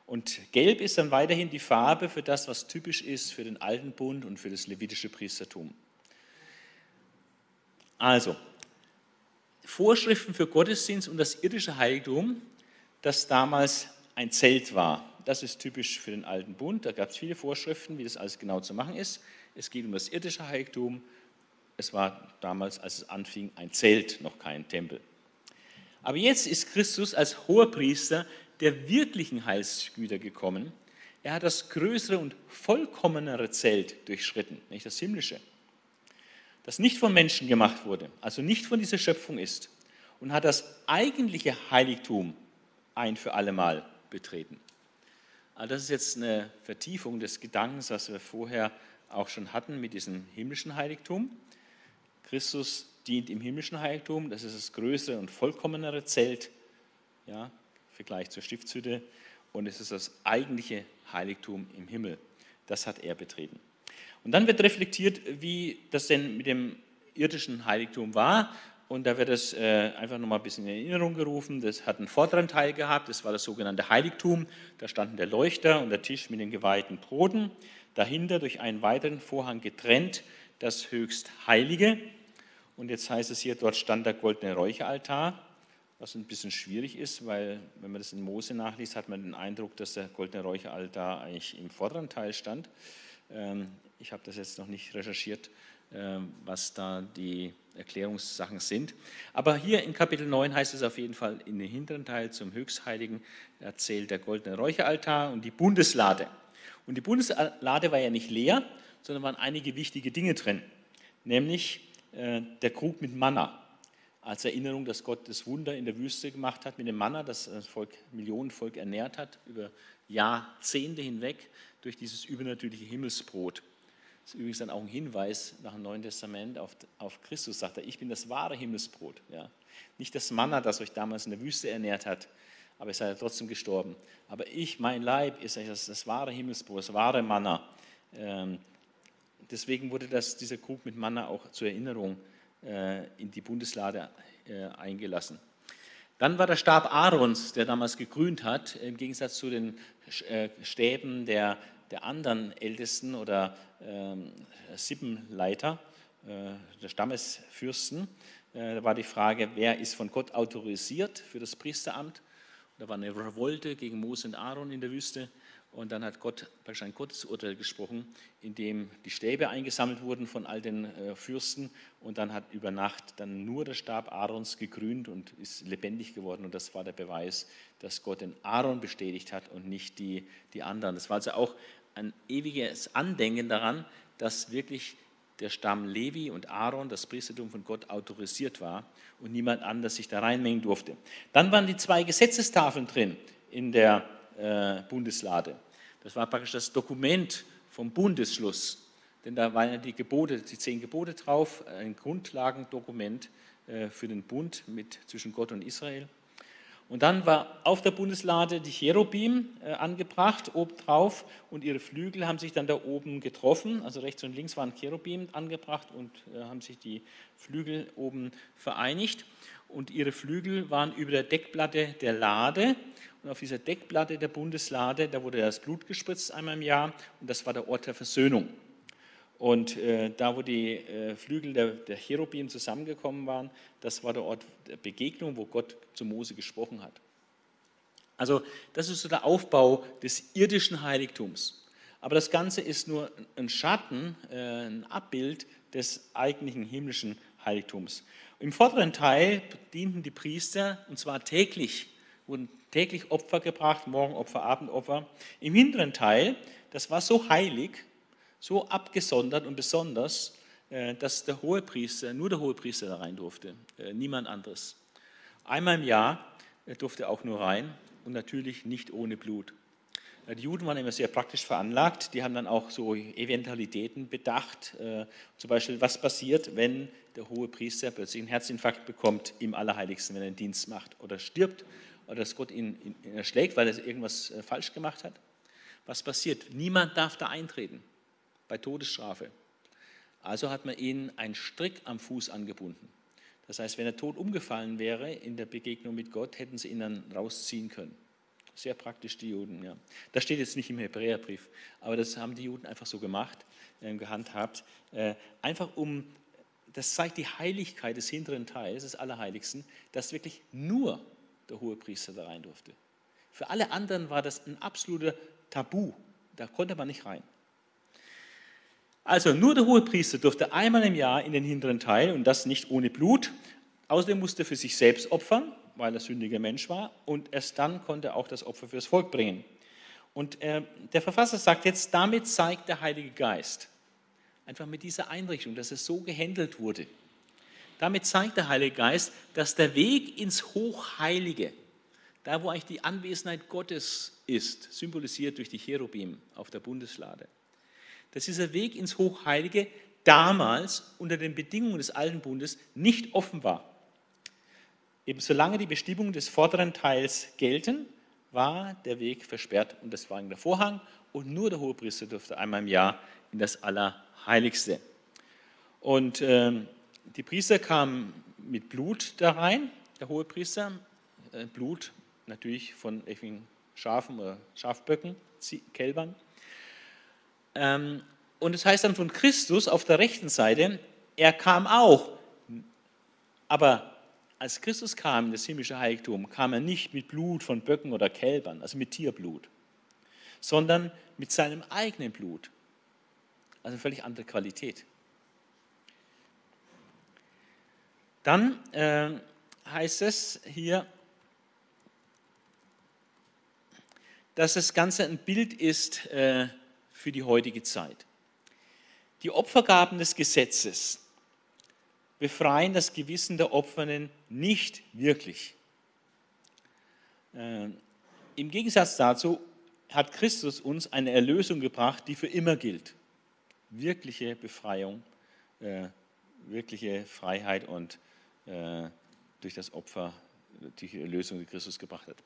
Und gelb ist dann weiterhin die Farbe für das, was typisch ist für den alten Bund und für das levitische Priestertum. Also, Vorschriften für Gottesdienst und das irdische Heiligtum, das damals ein Zelt war. Das ist typisch für den alten Bund. Da gab es viele Vorschriften, wie das alles genau zu machen ist. Es geht um das irdische Heiligtum. Es war damals, als es anfing, ein Zelt, noch kein Tempel. Aber jetzt ist Christus als Hoherpriester der wirklichen Heilsgüter gekommen. Er hat das größere und vollkommenere Zelt durchschritten, nicht das himmlische das nicht von Menschen gemacht wurde, also nicht von dieser Schöpfung ist, und hat das eigentliche Heiligtum ein für allemal betreten. Also das ist jetzt eine Vertiefung des Gedankens, was wir vorher auch schon hatten mit diesem himmlischen Heiligtum. Christus dient im himmlischen Heiligtum, das ist das größere und vollkommenere Zelt, ja, Vergleich zur Stiftshütte, und es ist das eigentliche Heiligtum im Himmel. Das hat er betreten. Und dann wird reflektiert, wie das denn mit dem irdischen Heiligtum war. Und da wird es äh, einfach nochmal ein bisschen in Erinnerung gerufen. Das hat einen vorderen Teil gehabt, das war das sogenannte Heiligtum. Da standen der Leuchter und der Tisch mit den geweihten Broten. Dahinter durch einen weiteren Vorhang getrennt das höchst Heilige. Und jetzt heißt es hier, dort stand der goldene Räucheraltar, was ein bisschen schwierig ist, weil wenn man das in Mose nachliest, hat man den Eindruck, dass der goldene Räucheraltar eigentlich im vorderen Teil stand. Ähm, ich habe das jetzt noch nicht recherchiert, ähm, was da die Erklärungssachen sind. Aber hier in Kapitel 9 heißt es auf jeden Fall in den hinteren Teil zum Höchstheiligen erzählt der goldene Räucheraltar und die Bundeslade. Und die Bundeslade war ja nicht leer, sondern waren einige wichtige Dinge drin, nämlich äh, der Krug mit Manna als Erinnerung, dass Gott das Wunder in der Wüste gemacht hat mit dem Manna, das das Volk, Millionenvolk ernährt hat über Jahrzehnte hinweg durch dieses übernatürliche Himmelsbrot. Das ist übrigens dann auch ein Hinweis nach dem Neuen Testament auf, auf Christus, sagt er, ich bin das wahre Himmelsbrot. Ja. Nicht das Manna, das euch damals in der Wüste ernährt hat, aber ihr seid trotzdem gestorben. Aber ich, mein Leib, ist das, das wahre Himmelsbrot, das wahre Manna. Ähm, deswegen wurde das, dieser Krug mit Manna auch zur Erinnerung in die Bundeslade äh, eingelassen. Dann war der Stab Aarons, der damals gegrünt hat, im Gegensatz zu den äh, Stäben der, der anderen Ältesten oder ähm, Sippenleiter, äh, der Stammesfürsten. Äh, da war die Frage, wer ist von Gott autorisiert für das Priesteramt? Da war eine Revolte gegen Mose und Aaron in der Wüste. Und dann hat Gott praktisch ein Gottesurteil gesprochen, in dem die Stäbe eingesammelt wurden von all den äh, Fürsten. Und dann hat über Nacht dann nur der Stab Aarons gegrünt und ist lebendig geworden. Und das war der Beweis, dass Gott den Aaron bestätigt hat und nicht die, die anderen. Das war also auch ein ewiges Andenken daran, dass wirklich der Stamm Levi und Aaron, das Priestertum von Gott, autorisiert war und niemand anders sich da reinmengen durfte. Dann waren die zwei Gesetzestafeln drin in der äh, Bundeslade. Das war praktisch das Dokument vom Bundesschluss. Denn da waren ja die Gebote, die zehn Gebote drauf, ein Grundlagendokument äh, für den Bund mit, zwischen Gott und Israel. Und dann war auf der Bundeslade die Cherubim äh, angebracht, obendrauf, und ihre Flügel haben sich dann da oben getroffen. Also rechts und links waren Cherubim angebracht und äh, haben sich die Flügel oben vereinigt. Und ihre Flügel waren über der Deckplatte der Lade. Und auf dieser Deckplatte der Bundeslade, da wurde das Blut gespritzt einmal im Jahr. Und das war der Ort der Versöhnung. Und äh, da, wo die äh, Flügel der, der Cherubim zusammengekommen waren, das war der Ort der Begegnung, wo Gott zu Mose gesprochen hat. Also das ist so der Aufbau des irdischen Heiligtums. Aber das Ganze ist nur ein Schatten, äh, ein Abbild des eigentlichen himmlischen Heiligtums. Im vorderen Teil dienten die Priester, und zwar täglich, wurden täglich Opfer gebracht, Morgenopfer, Abendopfer. Im hinteren Teil, das war so heilig, so abgesondert und besonders, äh, dass der Hohepriester, nur der Hohepriester da rein durfte, äh, niemand anderes. Einmal im Jahr äh, durfte er auch nur rein und natürlich nicht ohne Blut. Die Juden waren immer sehr praktisch veranlagt. Die haben dann auch so Eventualitäten bedacht. Zum Beispiel, was passiert, wenn der hohe Priester plötzlich einen Herzinfarkt bekommt im Allerheiligsten, wenn er einen Dienst macht oder stirbt oder dass Gott ihn, ihn erschlägt, weil er irgendwas falsch gemacht hat. Was passiert? Niemand darf da eintreten bei Todesstrafe. Also hat man ihnen einen Strick am Fuß angebunden. Das heißt, wenn er tot umgefallen wäre in der Begegnung mit Gott, hätten sie ihn dann rausziehen können. Sehr praktisch, die Juden. Ja. Das steht jetzt nicht im Hebräerbrief, aber das haben die Juden einfach so gemacht, äh, gehandhabt. Äh, einfach um, das zeigt die Heiligkeit des hinteren Teils, des Allerheiligsten, dass wirklich nur der hohe Priester da rein durfte. Für alle anderen war das ein absoluter Tabu. Da konnte man nicht rein. Also nur der Hohepriester durfte einmal im Jahr in den hinteren Teil und das nicht ohne Blut. Außerdem musste er für sich selbst opfern, weil er sündiger Mensch war. Und erst dann konnte er auch das Opfer fürs Volk bringen. Und äh, der Verfasser sagt jetzt, damit zeigt der Heilige Geist, einfach mit dieser Einrichtung, dass es so gehandelt wurde. Damit zeigt der Heilige Geist, dass der Weg ins Hochheilige, da wo eigentlich die Anwesenheit Gottes ist, symbolisiert durch die Cherubim auf der Bundeslade, dass dieser Weg ins Hochheilige damals unter den Bedingungen des Alten Bundes nicht offen war. Eben solange die Bestimmungen des vorderen Teils gelten, war der Weg versperrt und das war der Vorhang und nur der Hohepriester durfte einmal im Jahr in das Allerheiligste. Und äh, die Priester kamen mit Blut da rein, der Hohepriester, äh, Blut natürlich von Schafen oder Schafböcken, Kälbern. Ähm, und es heißt dann von Christus auf der rechten Seite, er kam auch. Aber als Christus kam in das himmlische Heiligtum, kam er nicht mit Blut von Böcken oder Kälbern, also mit Tierblut, sondern mit seinem eigenen Blut. Also völlig andere Qualität. Dann äh, heißt es hier, dass das Ganze ein Bild ist äh, für die heutige Zeit. Die Opfergaben des Gesetzes befreien das Gewissen der Opfernden nicht wirklich. Äh, Im Gegensatz dazu hat Christus uns eine Erlösung gebracht, die für immer gilt. Wirkliche Befreiung, äh, wirkliche Freiheit und äh, durch das Opfer die Erlösung, die Christus gebracht hat.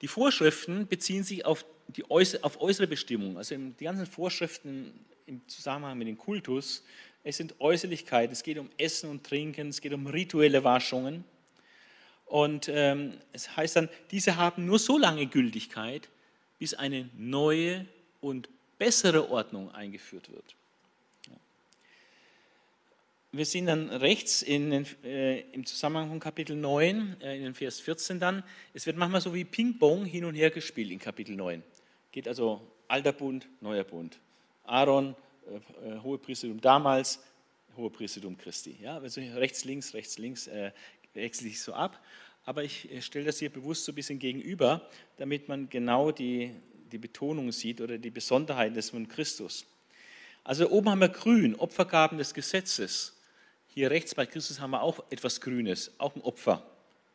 Die Vorschriften beziehen sich auf, die äußere, auf äußere Bestimmungen. Also die ganzen Vorschriften im Zusammenhang mit dem Kultus, es sind Äußerlichkeiten, es geht um Essen und Trinken, es geht um rituelle Waschungen. Und ähm, es heißt dann, diese haben nur so lange Gültigkeit, bis eine neue und bessere Ordnung eingeführt wird wir sind dann rechts in, äh, im Zusammenhang von Kapitel 9, äh, in den Vers 14 dann. Es wird manchmal so wie Ping-Pong hin und her gespielt in Kapitel 9. Geht also alter Bund, neuer Bund. Aaron, äh, äh Hohepriestertum damals, Hohepriestertum Christi. Ja, also rechts, links, rechts, links äh, wechselt sich so ab. Aber ich stelle das hier bewusst so ein bisschen gegenüber, damit man genau die, die Betonung sieht oder die Besonderheiten des von Christus. Also oben haben wir grün, Opfergaben des Gesetzes. Hier rechts bei Christus haben wir auch etwas Grünes, auch ein Opfer,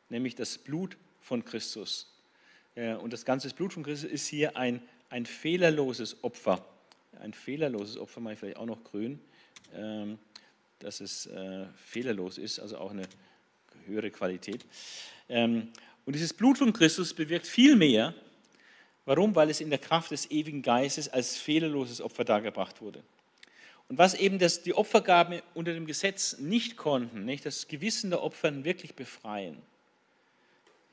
nämlich das Blut von Christus. Äh, und das ganze Blut von Christus ist hier ein, ein fehlerloses Opfer. Ein fehlerloses Opfer, mache ich vielleicht auch noch grün, ähm, dass es äh, fehlerlos ist, also auch eine höhere Qualität. Ähm, und dieses Blut von Christus bewirkt viel mehr. Warum? Weil es in der Kraft des ewigen Geistes als fehlerloses Opfer dargebracht wurde. Und was eben das, die Opfergaben unter dem Gesetz nicht konnten, nicht das Gewissen der Opfer wirklich befreien.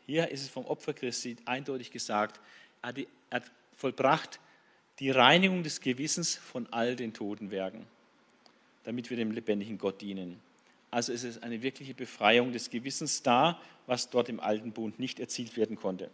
Hier ist es vom Opfer Christi eindeutig gesagt, er hat, hat vollbracht die Reinigung des Gewissens von all den toten Werken, damit wir dem lebendigen Gott dienen. Also ist es eine wirkliche Befreiung des Gewissens da, was dort im alten Bund nicht erzielt werden konnte.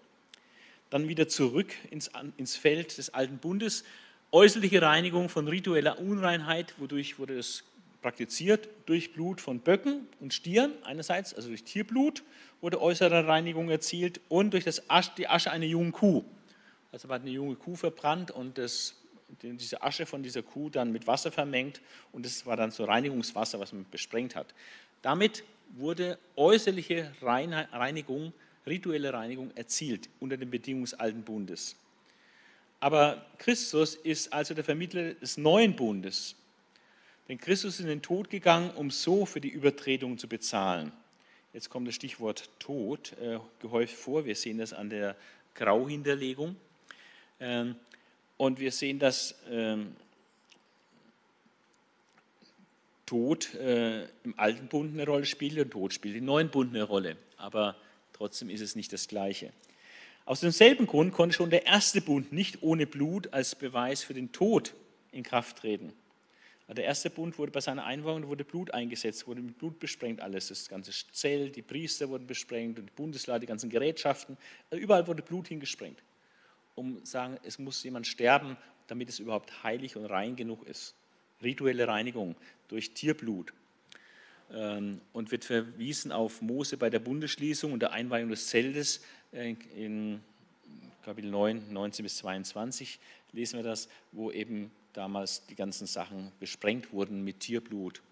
Dann wieder zurück ins, ins Feld des alten Bundes äußerliche Reinigung von ritueller Unreinheit, wodurch wurde das praktiziert durch Blut von Böcken und Stieren einerseits, also durch Tierblut wurde äußere Reinigung erzielt und durch das Asche, die Asche einer jungen Kuh. Also man hat eine junge Kuh verbrannt und das, diese Asche von dieser Kuh dann mit Wasser vermengt und das war dann so Reinigungswasser, was man besprengt hat. Damit wurde äußerliche Reinigung, rituelle Reinigung erzielt unter den Bedingungen des alten Bundes. Aber Christus ist also der Vermittler des neuen Bundes. Denn Christus ist in den Tod gegangen, um so für die Übertretung zu bezahlen. Jetzt kommt das Stichwort Tod äh, gehäuft vor. Wir sehen das an der Grauhinterlegung. Ähm, und wir sehen, dass ähm, Tod äh, im alten Bund eine Rolle spielt und Tod spielt im neuen Bund eine Rolle. Aber trotzdem ist es nicht das Gleiche. Aus demselben Grund konnte schon der erste Bund nicht ohne Blut als Beweis für den Tod in Kraft treten. Der erste Bund wurde bei seiner Einweihung wurde Blut eingesetzt, wurde mit Blut besprengt, alles. Das ganze Zelt, die Priester wurden besprengt und die Bundeslade, die ganzen Gerätschaften. Also überall wurde Blut hingesprengt, um sagen, es muss jemand sterben, damit es überhaupt heilig und rein genug ist. Rituelle Reinigung durch Tierblut. Ähm, und wird verwiesen auf Mose bei der Bundesschließung und der Einweihung des Zeltes äh, in Kapitel 9, 19 bis 22 lesen wir das, wo eben damals die ganzen Sachen besprengt wurden mit Tierblut.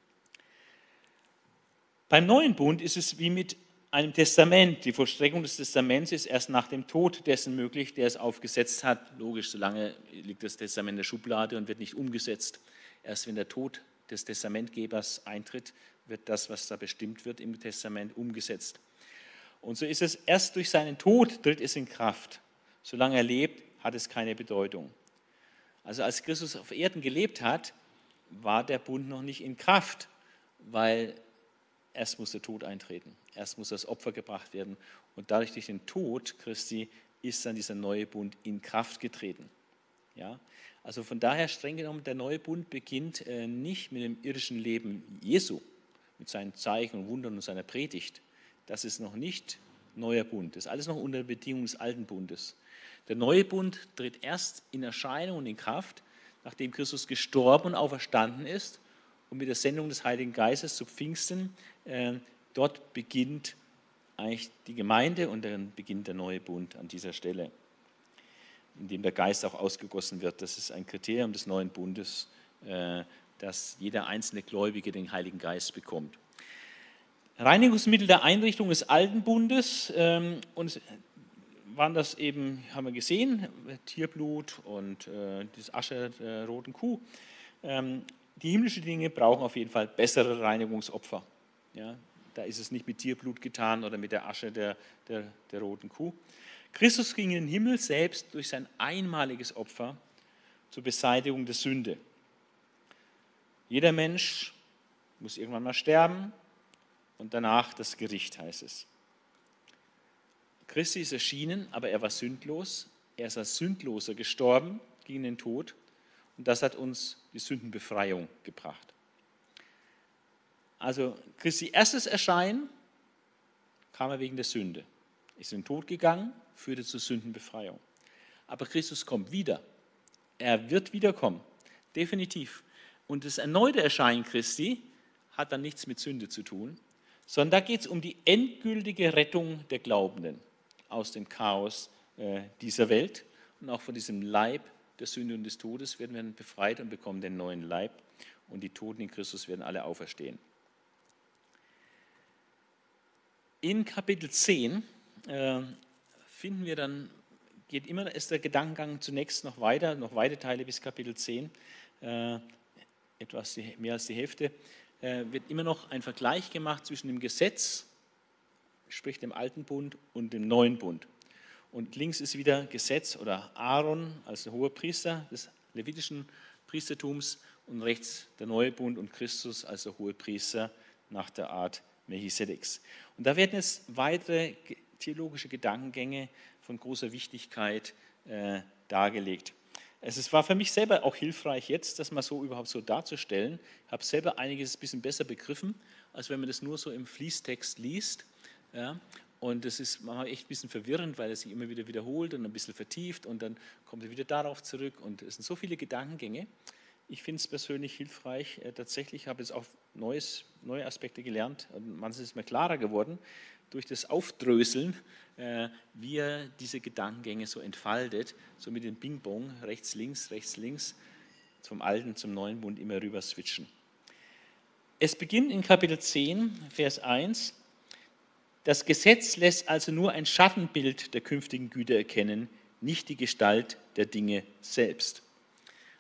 Beim neuen Bund ist es wie mit einem Testament. Die Vollstreckung des Testaments ist erst nach dem Tod dessen möglich, der es aufgesetzt hat. Logisch, solange liegt das Testament in der Schublade und wird nicht umgesetzt. Erst wenn der Tod des Testamentgebers eintritt, wird das, was da bestimmt wird im Testament, umgesetzt. Und so ist es erst durch seinen Tod tritt es in Kraft. Solange er lebt, hat es keine Bedeutung. Also als Christus auf Erden gelebt hat, war der Bund noch nicht in Kraft, weil erst muss der Tod eintreten, erst muss das Opfer gebracht werden und dadurch durch den Tod Christi ist dann dieser neue Bund in Kraft getreten. Ja? Also von daher streng genommen, der neue Bund beginnt äh, nicht mit dem irdischen Leben Jesu, mit seinen Zeichen und Wundern und seiner Predigt. Das ist noch nicht neuer Bund. Das ist alles noch unter Bedingungen des alten Bundes. Der neue Bund tritt erst in Erscheinung und in Kraft, nachdem Christus gestorben und auferstanden ist und mit der Sendung des Heiligen Geistes zu Pfingsten. Äh, dort beginnt eigentlich die Gemeinde und dann beginnt der neue Bund an dieser Stelle, in dem der Geist auch ausgegossen wird. Das ist ein Kriterium des neuen Bundes, äh, dass jeder einzelne Gläubige den Heiligen Geist bekommt. Reinigungsmittel der Einrichtung des alten Bundes ähm, und waren das eben, haben wir gesehen, Tierblut und äh, das Asche der roten Kuh. Ähm, die himmlischen Dinge brauchen auf jeden Fall bessere Reinigungsopfer. Ja, da ist es nicht mit Tierblut getan oder mit der Asche der, der, der roten Kuh. Christus ging in den Himmel selbst durch sein einmaliges Opfer zur Beseitigung der Sünde. Jeder Mensch muss irgendwann mal sterben und danach das Gericht, heißt es. Christi ist erschienen, aber er war sündlos. Er ist als Sündloser gestorben, gegen den Tod. Und das hat uns die Sündenbefreiung gebracht. Also Christi erstes Erscheinen kam er wegen der Sünde. Ist in den Tod gegangen, führte zur Sündenbefreiung. Aber Christus kommt wieder. Er wird wiederkommen. Definitiv. Und das erneute Erscheinen Christi hat dann nichts mit Sünde zu tun, sondern da geht es um die endgültige Rettung der Glaubenden aus dem Chaos äh, dieser Welt und auch von diesem Leib der Sünde und des Todes werden wir befreit und bekommen den neuen Leib und die Toten in Christus werden alle auferstehen. In Kapitel 10 äh, finden wir dann, geht immer, ist der Gedankengang zunächst noch weiter, noch weite Teile bis Kapitel 10, äh, etwas mehr als die Hälfte, äh, wird immer noch ein Vergleich gemacht zwischen dem Gesetz sprich dem alten Bund und dem neuen Bund. Und links ist wieder Gesetz oder Aaron als der hohe Priester des levitischen Priestertums und rechts der neue Bund und Christus als der hohe Priester nach der Art Melchisedeks. Und da werden jetzt weitere theologische Gedankengänge von großer Wichtigkeit äh, dargelegt. Es war für mich selber auch hilfreich jetzt, das mal so überhaupt so darzustellen. Ich habe selber einiges ein bisschen besser begriffen, als wenn man das nur so im Fließtext liest. Ja? Und das ist manchmal echt ein bisschen verwirrend, weil er sich immer wieder wiederholt und ein bisschen vertieft und dann kommt er wieder darauf zurück. Und es sind so viele Gedankengänge. Ich finde es persönlich hilfreich. Äh, tatsächlich habe ich jetzt auch Neues, neue Aspekte gelernt. Manches ist mir klarer geworden durch das Aufdröseln, äh, wie er diese Gedankengänge so entfaltet, so mit dem Bing-Bong, rechts, links, rechts, links, vom alten zum neuen Bund immer rüber switchen. Es beginnt in Kapitel 10, Vers 1. Das Gesetz lässt also nur ein Schattenbild der künftigen Güter erkennen, nicht die Gestalt der Dinge selbst.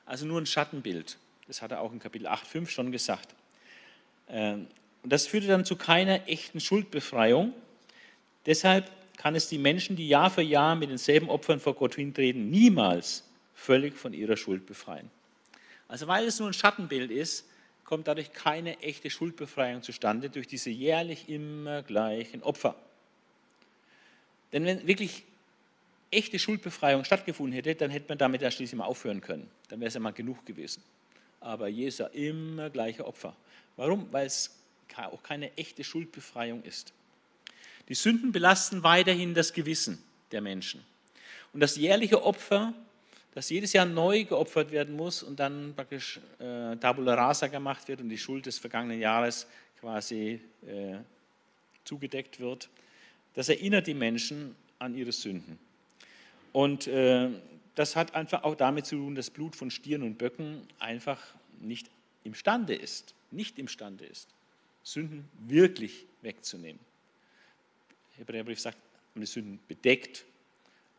Also nur ein Schattenbild. Das hat er auch in Kapitel 8, 5 schon gesagt. Ähm, und das führte dann zu keiner echten Schuldbefreiung. Deshalb kann es die Menschen, die Jahr für Jahr mit denselben Opfern vor Gott hintreten, niemals völlig von ihrer Schuld befreien. Also weil es nur ein Schattenbild ist, kommt dadurch keine echte Schuldbefreiung zustande durch diese jährlich immer gleichen Opfer. Denn wenn wirklich echte Schuldbefreiung stattgefunden hätte, dann hätte man damit ja schließlich mal aufhören können. Dann wäre es ja mal genug gewesen. Aber Jesus immer gleiche Opfer. Warum? Weil es auch keine echte Schuldbefreiung ist. Die Sünden belasten weiterhin das Gewissen der Menschen. Und das jährliche Opfer, das jedes Jahr neu geopfert werden muss und dann praktisch äh, Tabula Rasa gemacht wird und die Schuld des vergangenen Jahres quasi äh, zugedeckt wird, das erinnert die Menschen an ihre Sünden. Und äh, das hat einfach auch damit zu tun, dass Blut von Stieren und Böcken einfach nicht imstande ist, nicht imstande ist, Sünden wirklich wegzunehmen. Der Hebräerbrief sagt, man die Sünden bedeckt,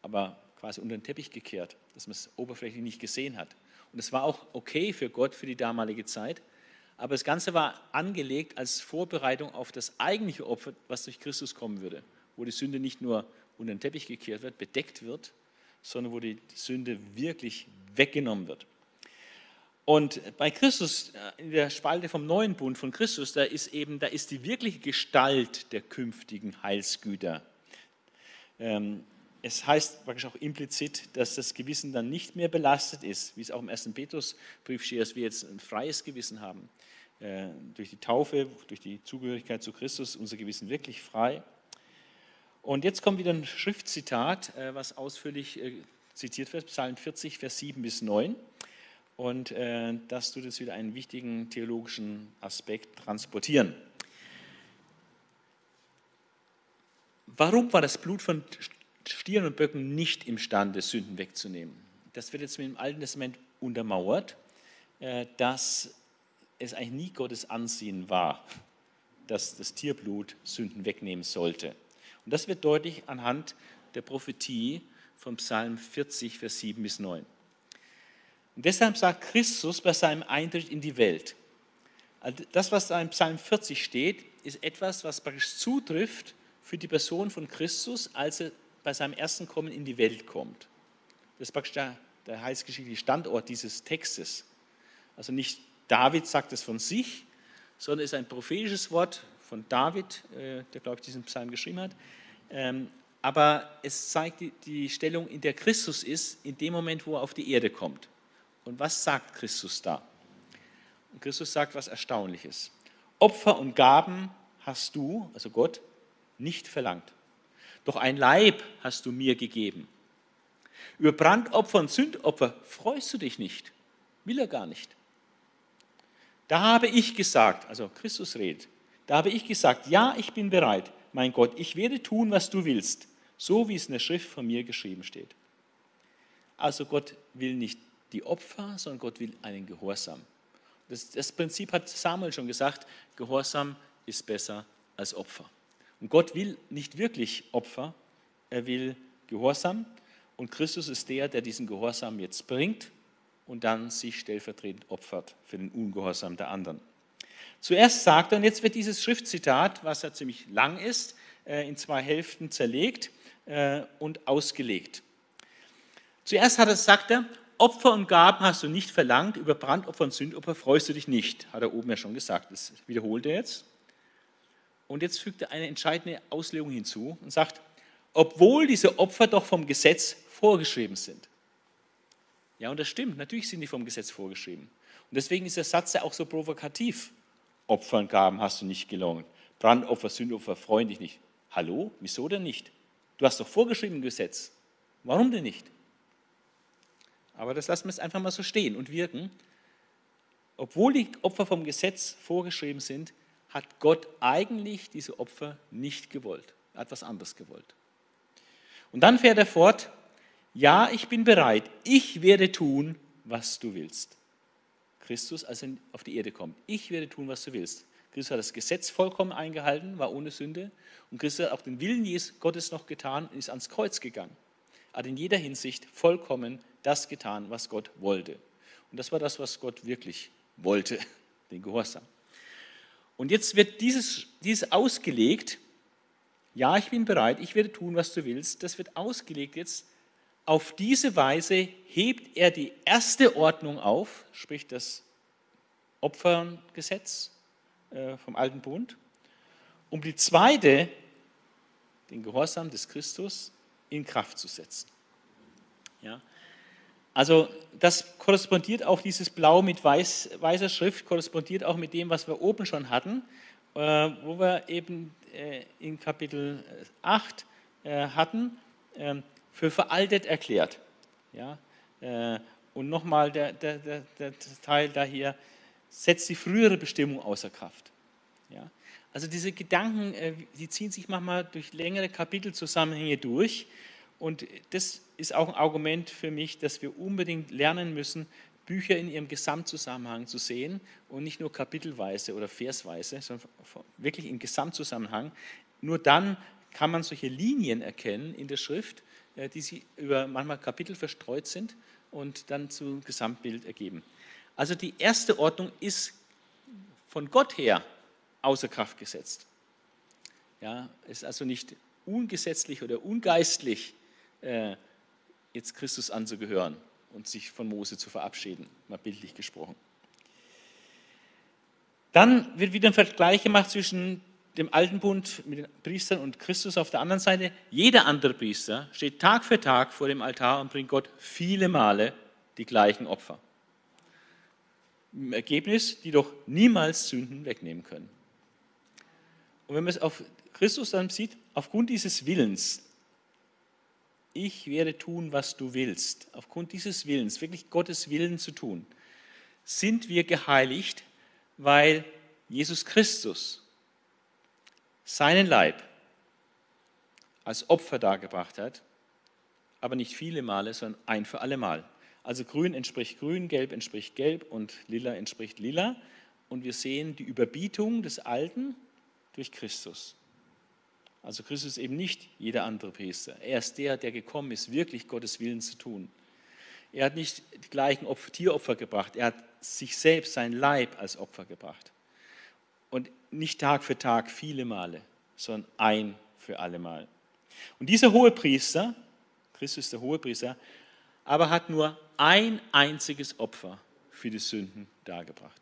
aber quasi unter den Teppich gekehrt, dass man es oberflächlich nicht gesehen hat. Und das war auch okay für Gott für die damalige Zeit, aber das Ganze war angelegt als Vorbereitung auf das eigentliche Opfer, was durch Christus kommen würde, wo die Sünde nicht nur unter den Teppich gekehrt wird, bedeckt wird, sondern wo die Sünde wirklich weggenommen wird. Und bei Christus, äh, in der Spalte vom neuen Bund von Christus, da ist eben, da ist die wirkliche Gestalt der künftigen Heilsgüter. Ähm, es heißt praktisch auch implizit, dass das Gewissen dann nicht mehr belastet ist, wie es auch im ersten Petrusbrief steht, dass wir jetzt ein freies Gewissen haben. Äh, durch die Taufe, durch die Zugehörigkeit zu Christus, unser Gewissen wirklich frei. Und jetzt kommt wieder ein Schriftzitat, äh, was ausführlich zitiert wird, Psalm 40, Vers 7 bis 9. Und äh, das tut jetzt wieder einen wichtigen theologischen Aspekt transportieren. Warum war das Blut von Stieren und Böcken nicht imstande, Sünden wegzunehmen? Das wird jetzt mit dem Alten Testament untermauert, äh, dass es eigentlich nie Gottes Ansehen war, dass das Tierblut Sünden wegnehmen sollte. Und das wird deutlich anhand der Prophetie vom Psalm 40, Vers 7 bis 9. Und deshalb sagt Christus bei seinem Eintritt in die Welt, also das, was da im Psalm 40 steht, ist etwas, was praktisch zutrifft für die Person von Christus, als er bei seinem ersten Kommen in die Welt kommt. Das ist praktisch der, der heilsgeschichtliche Standort dieses Textes. Also nicht David sagt es von sich, sondern es ist ein prophetisches Wort von David, äh, der, glaube ich, diesen Psalm geschrieben hat. Ähm, aber es zeigt die Stellung, in der Christus ist, in dem Moment, wo er auf die Erde kommt. Und was sagt Christus da? Und Christus sagt was Erstaunliches. Opfer und Gaben hast du, also Gott, nicht verlangt. Doch ein Leib hast du mir gegeben. Über Brandopfer und Sündopfer freust du dich nicht. Will er gar nicht. Da habe ich gesagt, also Christus redet, da habe ich gesagt, ja, ich bin bereit, mein Gott, ich werde tun, was du willst, so wie es in der Schrift von mir geschrieben steht. Also Gott will nicht die Opfer, sondern Gott will einen Gehorsam. Das, das Prinzip hat Samuel schon gesagt, Gehorsam ist besser als Opfer. Und Gott will nicht wirklich Opfer, er will Gehorsam. Und Christus ist der, der diesen Gehorsam jetzt bringt und dann sich stellvertretend opfert für den Ungehorsam der anderen. Zuerst sagt er, und jetzt wird dieses Schriftzitat, was ja ziemlich lang ist, äh, in zwei Hälften zerlegt äh, und ausgelegt. Zuerst hat er, sagt er, Opfer und Gaben hast du nicht verlangt, über Brandopfer und Sündopfer freust du dich nicht, hat er oben ja schon gesagt. Das wiederholt er jetzt. Und jetzt fügt er eine entscheidende Auslegung hinzu und sagt, obwohl diese Opfer doch vom Gesetz vorgeschrieben sind. Ja, und das stimmt, natürlich sind die vom Gesetz vorgeschrieben. Und deswegen ist der Satz ja auch so provokativ. Opfer und Gaben hast du nicht gelungen. Brandopfer, Sündopfer freuen dich nicht. Hallo, wieso denn nicht? Du hast doch vorgeschrieben im Gesetz. Warum denn nicht? Aber das lassen wir jetzt einfach mal so stehen und wirken. obwohl die Opfer vom Gesetz vorgeschrieben sind, hat Gott eigentlich diese Opfer nicht gewollt. Er hat was anderes gewollt. Und dann fährt er fort, ja, ich bin bereit, ich werde tun, was du willst. Christus, als er auf die Erde kommt, ich werde tun, was du willst. Christus hat das Gesetz vollkommen eingehalten, war ohne Sünde. Und Christus hat auch den Willen Gottes noch getan und ist ans Kreuz gegangen. Hat in jeder Hinsicht vollkommen das getan, was Gott wollte. Und das war das, was Gott wirklich wollte, den Gehorsam. Und jetzt wird dieses, dieses ausgelegt, ja, ich bin bereit, ich werde tun, was du willst, das wird ausgelegt jetzt. Auf diese Weise hebt er die erste Ordnung auf, sprich das Opfergesetz äh, vom Alten Bund, um die zweite, den Gehorsam des Christus, in Kraft zu setzen. Ja? Also das korrespondiert auch, dieses Blau mit weiß, weißer Schrift, korrespondiert auch mit dem, was wir oben schon hatten, äh, wo wir eben äh, in Kapitel 8 äh, hatten, ähm, für veraltet erklärt. Ja? Und nochmal der, der, der, der Teil da hier, setzt die frühere Bestimmung außer Kraft. Ja? Also diese Gedanken, die ziehen sich manchmal durch längere Kapitelzusammenhänge durch und das ist auch ein Argument für mich, dass wir unbedingt lernen müssen, Bücher in ihrem Gesamtzusammenhang zu sehen und nicht nur kapitelweise oder versweise, sondern wirklich im Gesamtzusammenhang. Nur dann kann man solche Linien erkennen in der Schrift, äh, die sie über manchmal Kapitel verstreut sind und dann zum Gesamtbild ergeben. Also die erste Ordnung ist von Gott her außer Kraft gesetzt. Ja, ist also nicht ungesetzlich oder ungeistlich, äh, jetzt Christus anzugehören und sich von Mose zu verabschieden, mal bildlich gesprochen. Dann wird wieder ein Vergleich gemacht zwischen dem alten Bund mit den Priestern und Christus auf der anderen Seite. Jeder andere Priester steht Tag für Tag vor dem Altar und bringt Gott viele Male die gleichen Opfer. Im Ergebnis, die doch niemals Sünden wegnehmen können. Und wenn man es auf Christus dann sieht, aufgrund dieses Willens, ich werde tun, was du willst, aufgrund dieses Willens, wirklich Gottes Willen zu tun, sind wir geheiligt, weil Jesus Christus seinen Leib als Opfer dargebracht hat, aber nicht viele Male, sondern ein für alle Mal. Also grün entspricht grün, gelb entspricht gelb und lila entspricht lila. Und wir sehen die Überbietung des Alten durch Christus. Also Christus ist eben nicht jeder andere Priester. Er ist der, der gekommen ist, wirklich Gottes Willen zu tun. Er hat nicht die gleichen Opfer, Tieropfer gebracht, er hat sich selbst, sein Leib als Opfer gebracht. Und nicht Tag für Tag viele Male, sondern ein für alle Mal. Und dieser hohe Priester, Christus ist der hohe Priester, aber hat nur ein einziges Opfer für die Sünden dargebracht.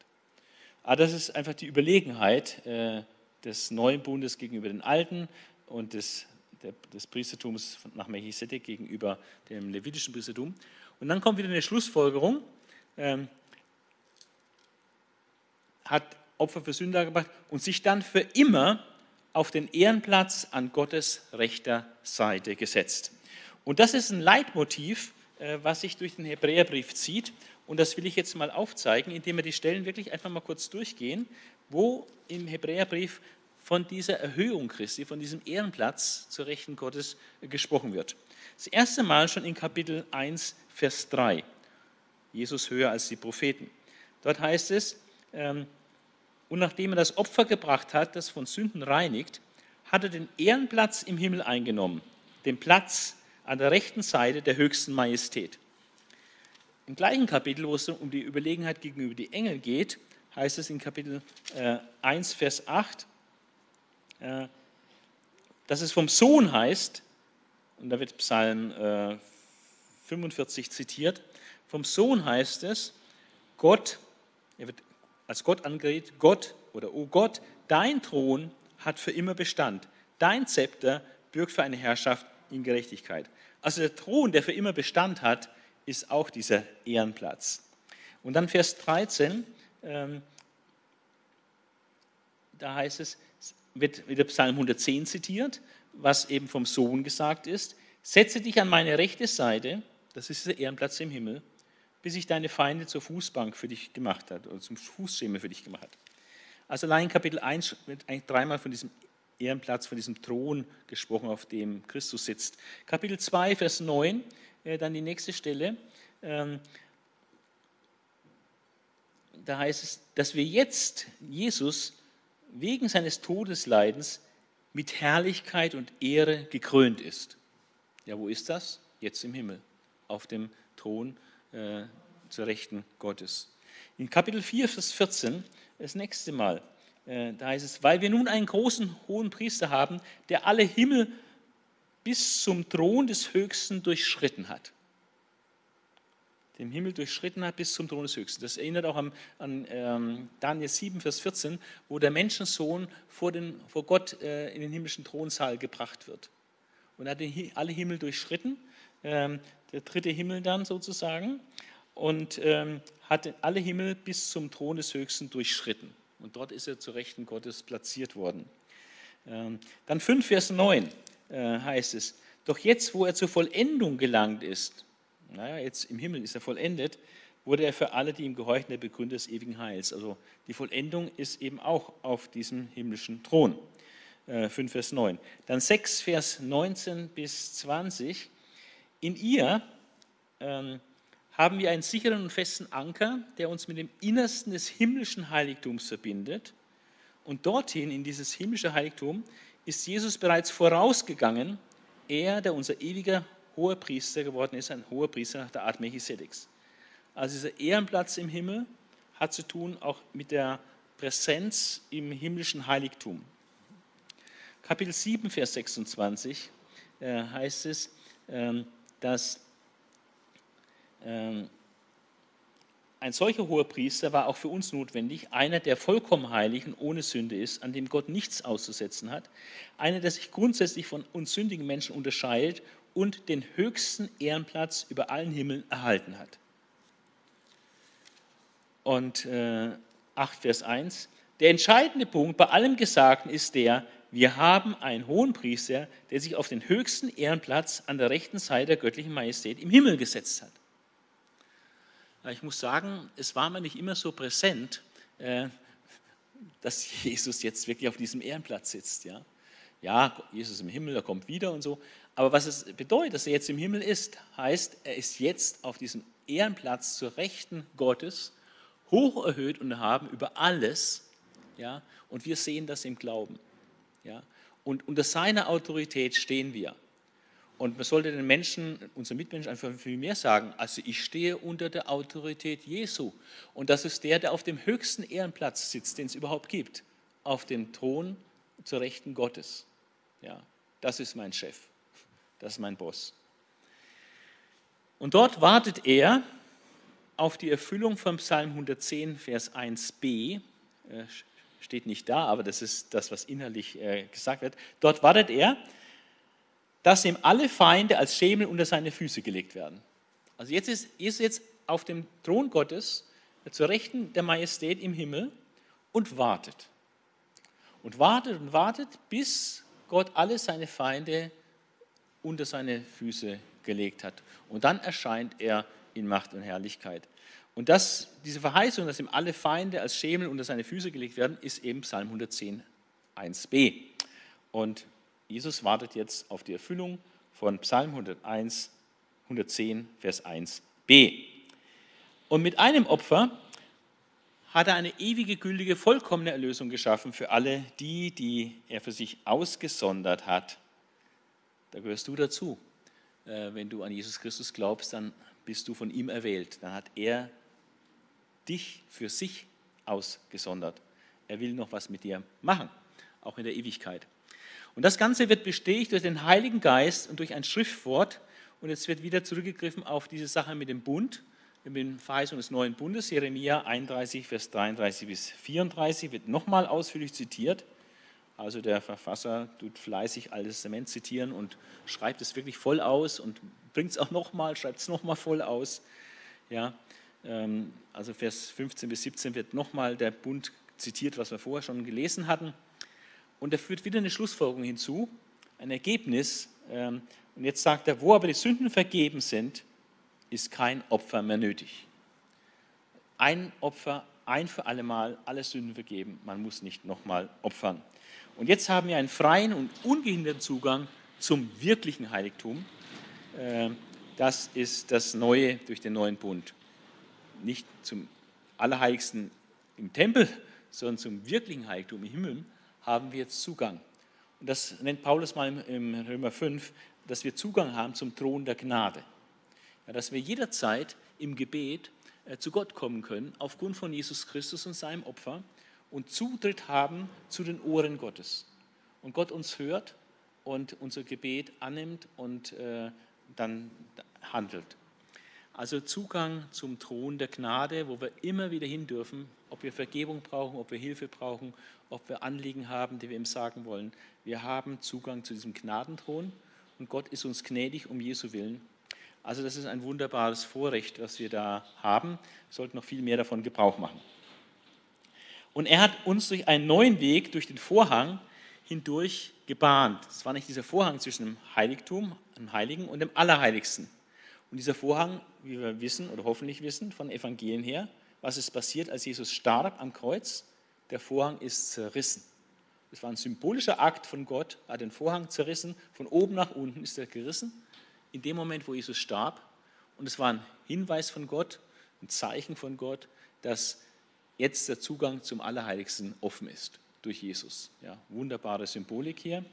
Aber ah, das ist einfach die Überlegenheit äh, des neuen Bundes gegenüber den alten und des, der, des Priestertums nach Melchisedek gegenüber dem levitischen Priestertum. Und dann kommt wieder eine Schlussfolgerung. Ähm, hat Opfer für Sünder gebracht und sich dann für immer auf den Ehrenplatz an Gottes rechter Seite gesetzt. Und das ist ein Leitmotiv, äh, was sich durch den Hebräerbrief zieht. Und das will ich jetzt mal aufzeigen, indem wir die Stellen wirklich einfach mal kurz durchgehen, wo im Hebräerbrief von dieser Erhöhung Christi, von diesem Ehrenplatz zur Rechten Gottes gesprochen wird. Das erste Mal schon in Kapitel 1, Vers 3. Jesus höher als die Propheten. Dort heißt es, ähm, und nachdem er das Opfer gebracht hat, das von Sünden reinigt, hat er den Ehrenplatz im Himmel eingenommen, den Platz an der rechten Seite der höchsten Majestät. Im gleichen Kapitel, wo es um die Überlegenheit gegenüber die Engel geht, heißt es in Kapitel 1, äh, Vers 8, dass es vom Sohn heißt, und da wird Psalm 45 äh, zitiert, vom Sohn heißt es, Gott, er wird als Gott angeredet, Gott oder O Gott, dein Thron hat für immer Bestand, dein Zepter bürgt für eine Herrschaft in Gerechtigkeit. Also der Thron, der für immer Bestand hat, ist auch dieser Ehrenplatz. Und dann Vers 13, ähm, da heißt es, wird wieder Psalm 110 zitiert, was eben vom Sohn gesagt ist. Setze dich an meine rechte Seite, das ist der Ehrenplatz im Himmel, bis ich deine Feinde zur Fußbank für dich gemacht hat oder zum Fußschemel für dich gemacht hat. Also allein in Kapitel 1 wird eigentlich dreimal von diesem Ehrenplatz, von diesem Thron gesprochen, auf dem Christus sitzt. Kapitel 2, Vers 9, äh, dann die nächste Stelle. Da heißt es, dass wir jetzt Jesus wegen seines Todesleidens mit Herrlichkeit und Ehre gekrönt ist. Ja, wo ist das? Jetzt im Himmel, auf dem Thron äh, zur Rechten Gottes. In Kapitel 4, Vers 14, das nächste Mal, äh, da heißt es, weil wir nun einen großen hohen Priester haben, der alle Himmel bis zum Thron des Höchsten durchschritten hat den Himmel durchschritten hat bis zum Thron des Höchsten. Das erinnert auch an, an ähm, Daniel 7, Vers 14, wo der Menschensohn vor, den, vor Gott äh, in den himmlischen Thronsaal gebracht wird. Und er hat den, alle Himmel durchschritten, ähm, der dritte Himmel dann sozusagen, und ähm, hat alle Himmel bis zum Thron des Höchsten durchschritten. Und dort ist er zur Rechten Gottes platziert worden. Ähm, dann 5, Vers 9 äh, heißt es, doch jetzt, wo er zur Vollendung gelangt ist, naja, jetzt im Himmel ist er vollendet, wurde er für alle, die ihm gehorchen, der Begründer des ewigen Heils. Also die Vollendung ist eben auch auf diesem himmlischen Thron. 5 äh, Vers 9. Dann 6 Vers 19 bis 20. In ihr ähm, haben wir einen sicheren und festen Anker, der uns mit dem Innersten des himmlischen Heiligtums verbindet. Und dorthin, in dieses himmlische Heiligtum, ist Jesus bereits vorausgegangen, er, der unser ewiger hoher Priester geworden ist, ein hoher Priester nach der Art Melchisedeks. Also dieser Ehrenplatz im Himmel hat zu tun auch mit der Präsenz im himmlischen Heiligtum. Kapitel 7, Vers 26 äh, heißt es, ähm, dass ähm, ein solcher hoher Priester war auch für uns notwendig, einer, der vollkommen heilig und ohne Sünde ist, an dem Gott nichts auszusetzen hat, einer, der sich grundsätzlich von uns sündigen Menschen unterscheidet und den höchsten Ehrenplatz über allen Himmeln erhalten hat. Und äh, 8 Vers 1, der entscheidende Punkt bei allem Gesagten ist der, wir haben einen hohen Priester, der sich auf den höchsten Ehrenplatz an der rechten Seite der göttlichen Majestät im Himmel gesetzt hat. Ich muss sagen, es war mir nicht immer so präsent, äh, dass Jesus jetzt wirklich auf diesem Ehrenplatz sitzt. Ja, ja Jesus im Himmel, er kommt wieder und so. Aber was es bedeutet, dass er jetzt im Himmel ist, heißt, er ist jetzt auf diesem Ehrenplatz zur Rechten Gottes, hoch erhöht und haben über alles. Ja, und wir sehen das im Glauben. Ja, und unter seiner Autorität stehen wir. Und man sollte den Menschen, unseren Mitmenschen einfach viel mehr sagen, also ich stehe unter der Autorität Jesu. Und das ist der, der auf dem höchsten Ehrenplatz sitzt, den es überhaupt gibt, auf dem Thron zur Rechten Gottes. Ja, das ist mein Chef. Das ist mein Boss. Und dort wartet er auf die Erfüllung von Psalm 110, Vers 1b. Äh, steht nicht da, aber das ist das, was innerlich äh, gesagt wird. Dort wartet er, dass ihm alle Feinde als Schemel unter seine Füße gelegt werden. Also jetzt ist Jesus jetzt auf dem Thron Gottes zur Rechten der Majestät im Himmel und wartet. Und wartet und wartet, bis Gott alle seine Feinde unter seine Füße gelegt hat. Und dann erscheint er in Macht und Herrlichkeit. Und das, diese Verheißung, dass ihm alle Feinde als Schemel unter seine Füße gelegt werden, ist eben Psalm 110, 1b. Und Jesus wartet jetzt auf die Erfüllung von Psalm 101, 110, Vers 1b. Und mit einem Opfer hat er eine ewige, gültige, vollkommene Erlösung geschaffen für alle die, die er für sich ausgesondert hat da gehörst du dazu. Äh, wenn du an Jesus Christus glaubst, dann bist du von ihm erwählt. Dann hat er dich für sich ausgesondert. Er will noch was mit dir machen, auch in der Ewigkeit. Und das Ganze wird bestätigt durch den Heiligen Geist und durch ein Schriftwort. Und jetzt wird wieder zurückgegriffen auf diese Sache mit dem Bund, mit den Verheißungen des neuen Bundes. Jeremia 31, Vers 33 bis 34 wird nochmal ausführlich zitiert. Also der Verfasser tut fleißig Altes Testament zitieren und schreibt es wirklich voll aus und bringt es auch nochmal, schreibt es nochmal voll aus. Ja, ähm, also Vers 15 bis 17 wird nochmal der Bund zitiert, was wir vorher schon gelesen hatten. Und er führt wieder eine Schlussfolgerung hinzu, ein Ergebnis. Ähm, und jetzt sagt er, wo aber die Sünden vergeben sind, ist kein Opfer mehr nötig. ein Opfer, ein für allemal, alle Sünden vergeben. Man muss nicht nochmal opfern. Und jetzt haben wir einen freien und ungehinderten Zugang zum wirklichen Heiligtum. Äh, das ist das Neue durch den neuen Bund. Nicht zum Allerheiligsten im Tempel, sondern zum wirklichen Heiligtum im Himmel haben wir jetzt Zugang. Und das nennt Paulus mal im Römer 5, dass wir Zugang haben zum Thron der Gnade. Ja, dass wir jederzeit im Gebet äh, zu Gott kommen können, aufgrund von Jesus Christus und seinem Opfer und Zutritt haben zu den Ohren Gottes. Und Gott uns hört und unser Gebet annimmt und äh, dann handelt. Also Zugang zum Thron der Gnade, wo wir immer wieder hin dürfen, ob wir Vergebung brauchen, ob wir Hilfe brauchen, ob wir Anliegen haben, die wir ihm sagen wollen. Wir haben Zugang zu diesem Gnadenthron und Gott ist uns gnädig um Jesu Willen. Also das ist ein wunderbares Vorrecht, was wir da haben. Wir sollten noch viel mehr davon Gebrauch machen. Und er hat uns durch einen neuen Weg, durch den Vorhang hindurch gebahnt. Es war nicht dieser Vorhang zwischen dem Heiligtum, dem Heiligen und dem Allerheiligsten. Und dieser Vorhang, wie wir wissen oder hoffentlich wissen von Evangelien her, was ist passiert, als Jesus starb am Kreuz? Der Vorhang ist zerrissen. Es war ein symbolischer Akt von Gott, er hat den Vorhang zerrissen, von oben nach unten ist er gerissen, in dem Moment, wo Jesus starb. Und es war ein Hinweis von Gott, ein Zeichen von Gott, dass jetzt der Zugang zum Allerheiligsten offen ist durch Jesus. Ja, wunderbare Symbolik hier.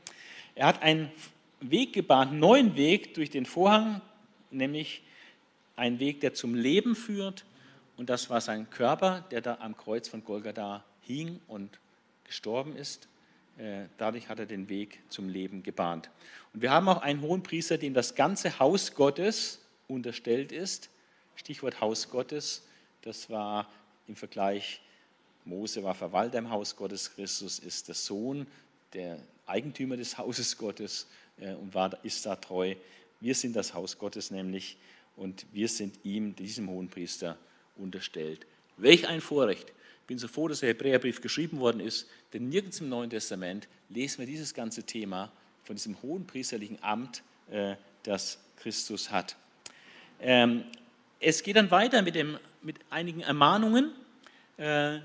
Er hat einen Weg gebahnt, einen neuen Weg durch den Vorhang, nämlich einen Weg, der zum Leben führt. Und das war sein Körper, der da am Kreuz von Golgatha hing und gestorben ist. Äh, dadurch hat er den Weg zum Leben gebahnt. Und wir haben auch einen hohen Priester, dem das ganze Haus Gottes unterstellt ist. Stichwort Haus Gottes, das war im Vergleich, Mose war Verwalter im Haus Gottes, Christus ist der Sohn, der Eigentümer des Hauses Gottes äh, und war, ist da treu. Wir sind das Haus Gottes nämlich und wir sind ihm, diesem hohen Priester, unterstellt. Welch ein Vorrecht, ich bin so froh, dass der Hebräerbrief geschrieben worden ist, denn nirgends im Neuen Testament lesen wir dieses ganze Thema von diesem hohen priesterlichen Amt, äh, das Christus hat. Ähm, es geht dann weiter mit, dem, mit einigen Ermahnungen, äh,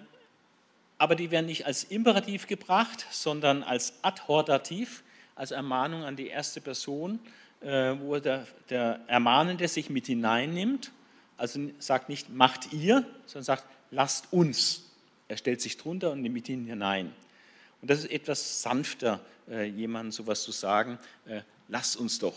aber die werden nicht als Imperativ gebracht, sondern als Adhortativ, als Ermahnung an die erste Person, äh, wo der, der Ermahnende sich mit hineinnimmt. Also sagt nicht, macht ihr, sondern sagt, lasst uns. Er stellt sich drunter und nimmt mit ihnen hinein. Und das ist etwas sanfter, äh, jemandem sowas zu sagen, lasst uns doch.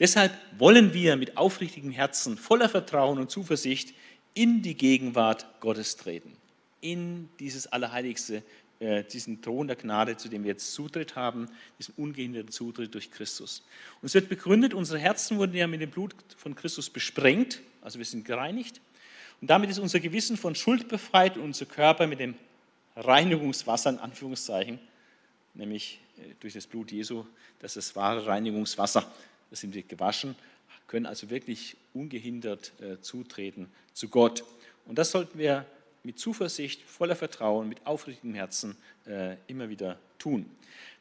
Deshalb wollen wir mit aufrichtigem Herzen, voller Vertrauen und Zuversicht in die Gegenwart Gottes treten, in dieses Allerheiligste, äh, diesen Thron der Gnade, zu dem wir jetzt Zutritt haben, diesen ungehinderten Zutritt durch Christus. Und es wird begründet, unsere Herzen wurden ja mit dem Blut von Christus besprengt, also wir sind gereinigt. Und damit ist unser Gewissen von Schuld befreit und unser Körper mit dem Reinigungswasser, in Anführungszeichen, nämlich äh, durch das Blut Jesu, das ist das wahre Reinigungswasser. Sind wir gewaschen, können also wirklich ungehindert äh, zutreten zu Gott. Und das sollten wir mit Zuversicht, voller Vertrauen, mit aufrichtigem Herzen äh, immer wieder tun.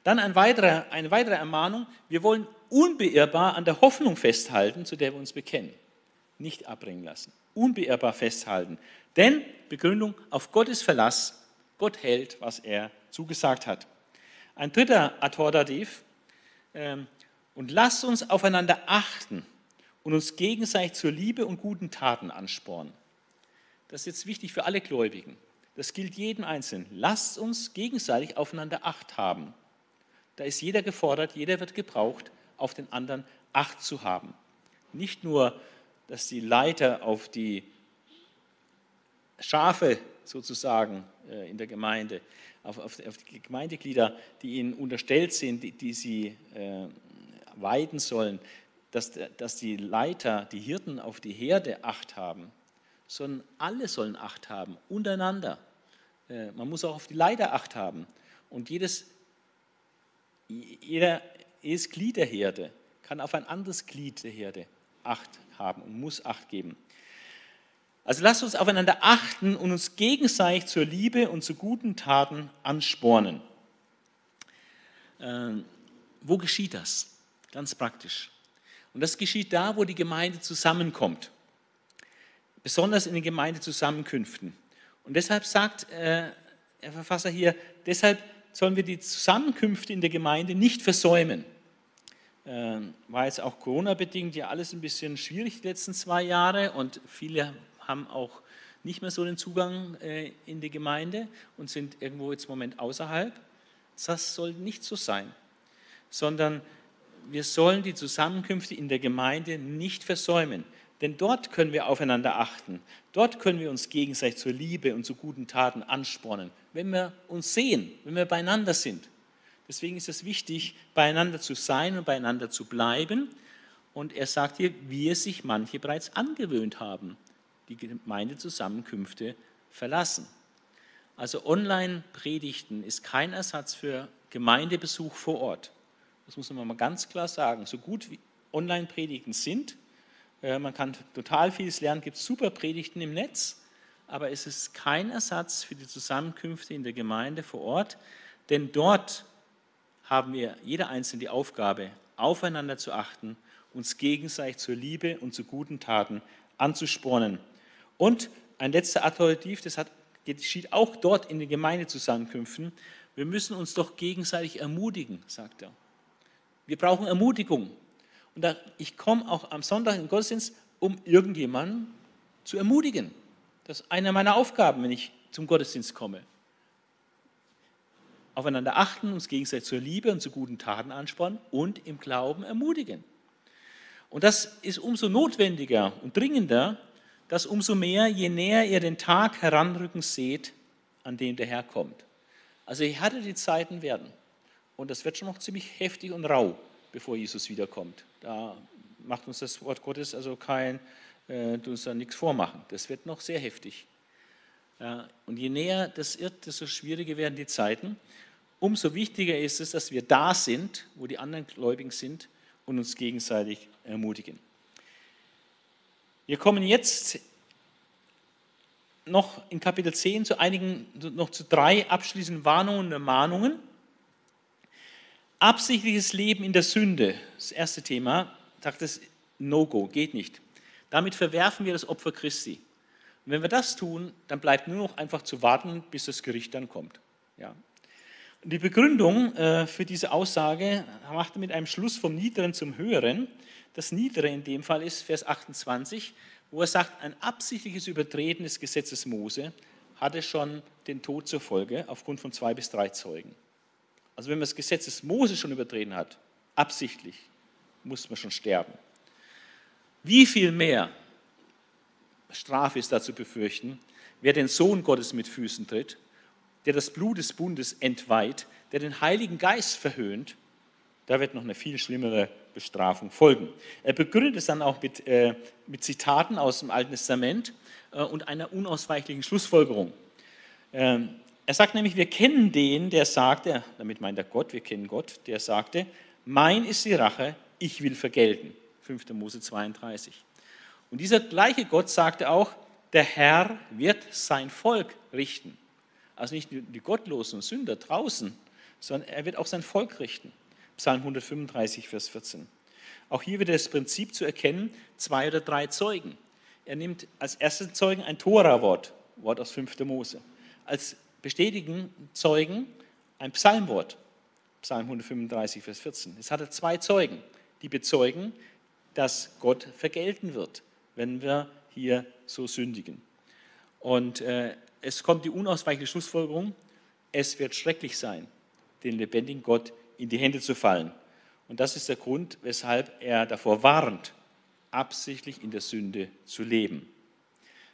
Dann ein weiterer, eine weitere Ermahnung. Wir wollen unbeirrbar an der Hoffnung festhalten, zu der wir uns bekennen. Nicht abbringen lassen unbeirrbar festhalten. Denn, Begründung, auf Gottes Verlass, Gott hält, was er zugesagt hat. Ein dritter Adhortativ, ähm, und lasst uns aufeinander achten und uns gegenseitig zur Liebe und guten Taten anspornen. Das ist jetzt wichtig für alle Gläubigen. Das gilt jedem Einzelnen. Lasst uns gegenseitig aufeinander Acht haben. Da ist jeder gefordert, jeder wird gebraucht, auf den anderen Acht zu haben. Nicht nur dass die Leiter auf die Schafe sozusagen äh, in der Gemeinde, auf, auf, auf, die Gemeindeglieder, die ihnen unterstellt sind, die, die sie äh, weiden sollen, dass, dass die Leiter, die Hirten auf die Herde Acht haben, sondern alle sollen Acht haben, untereinander. Äh, man muss auch auf die Leiter Acht haben. Und jedes, jeder, jedes Glied der Herde kann auf ein anderes Glied der Herde Acht haben und muss Acht geben. Also lasst uns aufeinander achten und uns gegenseitig zur Liebe und zu guten Taten anspornen. Ähm, wo geschieht das? Ganz praktisch. Und das geschieht da, wo die Gemeinde zusammenkommt. besonders in den Gemeindezusammenkünften. Und deshalb sagt äh, der Verfasser hier, deshalb sollen wir die Zusammenkünfte in der Gemeinde nicht versäumen. Äh, war jetzt auch Corona-bedingt ja alles ein bisschen schwierig die letzten zwei Jahre und viele haben auch nicht mehr so den Zugang äh, in die Gemeinde und sind irgendwo jetzt im Moment außerhalb. Das soll nicht so sein, sondern wir sollen die Zusammenkünfte in der Gemeinde nicht versäumen. Denn dort können wir aufeinander achten. Dort können wir uns gegenseitig zur Liebe und zu guten Taten anspornen, wenn wir uns sehen, wenn wir beieinander sind. Deswegen ist es wichtig, beieinander zu sein und beieinander zu bleiben. Und er sagt hier, wie es sich manche bereits angewöhnt haben, die Gemeindezusammenkünfte verlassen. Also Online-Predigten ist kein Ersatz für Gemeindebesuch vor Ort. Das muss man mal ganz klar sagen. So gut wie Online-Predigten sind, äh, man kann total vieles lernen, gibt super Predigten im Netz, aber es ist kein Ersatz für die Zusammenkünfte in der Gemeinde vor Ort, denn dort haben wir jeder Einzelne die Aufgabe, aufeinander zu achten, uns gegenseitig zur Liebe und zu guten Taten anzuspornen. Und ein letzter Adjektiv, das hat, geschieht auch dort in den Gemeindezusammenkünften. Wir müssen uns doch gegenseitig ermutigen, sagt er. Wir brauchen Ermutigung. Und ich komme auch am Sonntag in den Gottesdienst, um irgendjemanden zu ermutigen. Das ist eine meiner Aufgaben, wenn ich zum Gottesdienst komme. Aufeinander achten, uns gegenseitig zur Liebe und zu guten Taten anspornen und im Glauben ermutigen. Und das ist umso notwendiger und dringender, dass umso mehr, je näher ihr den Tag heranrücken seht, an dem der Herr kommt. Also je härter die Zeiten werden, und das wird schon noch ziemlich heftig und rau, bevor Jesus wiederkommt. Da macht uns das Wort Gottes also kein, äh, du uns da nichts vormachen. Das wird noch sehr heftig. Ja, und je näher das irrt, desto schwieriger werden die Zeiten. Umso wichtiger ist es, dass wir da sind, wo die anderen Gläubigen sind und uns gegenseitig ermutigen. Wir kommen jetzt noch in Kapitel 10 zu einigen, noch zu drei abschließenden Warnungen und Ermahnungen. Absichtliches Leben in der Sünde, das erste Thema, sagt es No-Go, geht nicht. Damit verwerfen wir das Opfer Christi. Und wenn wir das tun, dann bleibt nur noch einfach zu warten, bis das Gericht dann kommt. Ja. Und die Begründung äh, für diese Aussage macht er mit einem Schluss vom Niederen zum Höheren. Das Niedere in dem Fall ist Vers 28, wo er sagt, ein absichtliches Übertreten des Gesetzes Mose hatte schon den Tod zur Folge aufgrund von zwei bis drei Zeugen. Also wenn man das Gesetz des Mose schon übertreten hat, absichtlich, muss man schon sterben. Wie viel mehr Strafe ist da zu befürchten, wer den Sohn Gottes mit Füßen tritt, der das Blut des Bundes entweiht, der den Heiligen Geist verhöhnt, da wird noch eine viel schlimmere Bestrafung folgen. Er begründet es dann auch mit, äh, mit Zitaten aus dem Alten Testament äh, und einer unausweichlichen Schlussfolgerung. Ähm, er sagt nämlich, wir kennen den, der sagte, damit meint er Gott, wir kennen Gott, der sagte, mein ist die Rache, ich will vergelten. 5. Mose 32. Und dieser gleiche Gott sagte auch, der Herr wird sein Volk richten. Also nicht nur die Gottlosen und Sünder draußen, sondern er wird auch sein Volk richten. Psalm 135, Vers 14. Auch hier wieder das Prinzip zu erkennen, zwei oder drei Zeugen. Er nimmt als ersten Zeugen ein Tora-Wort, Wort aus 5. Mose. Als bestätigen Zeugen ein Psalmwort, Psalm 135, Vers 14. Es hatte zwei Zeugen, die bezeugen, dass Gott vergelten wird, wenn wir hier so sündigen. Und äh, es kommt die unausweichliche Schlussfolgerung, es wird schrecklich sein, den lebendigen Gott in die Hände zu fallen. Und das ist der Grund, weshalb er davor warnt, absichtlich in der Sünde zu leben.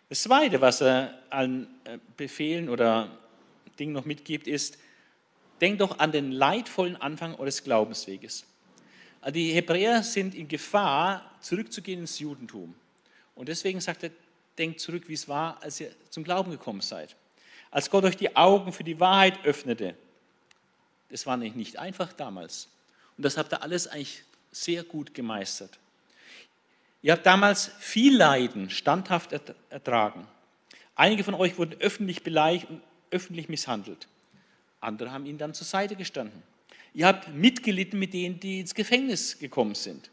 Das Zweite, was er an äh, Befehlen oder Ding noch mitgibt, ist, denk doch an den leidvollen Anfang eures Glaubensweges. Also die Hebräer sind in Gefahr, zurückzugehen ins Judentum. Und deswegen sagt er, denkt zurück, wie es war, als ihr zum Glauben gekommen seid. Als Gott euch die Augen für die Wahrheit öffnete. Das war nicht einfach damals. Und das habt ihr alles eigentlich sehr gut gemeistert. Ihr habt damals viel Leiden standhaft ertragen. Einige von euch wurden öffentlich beleidigt und öffentlich misshandelt. Andere haben ihnen dann zur Seite gestanden. Ihr habt mitgelitten mit denen, die ins Gefängnis gekommen sind.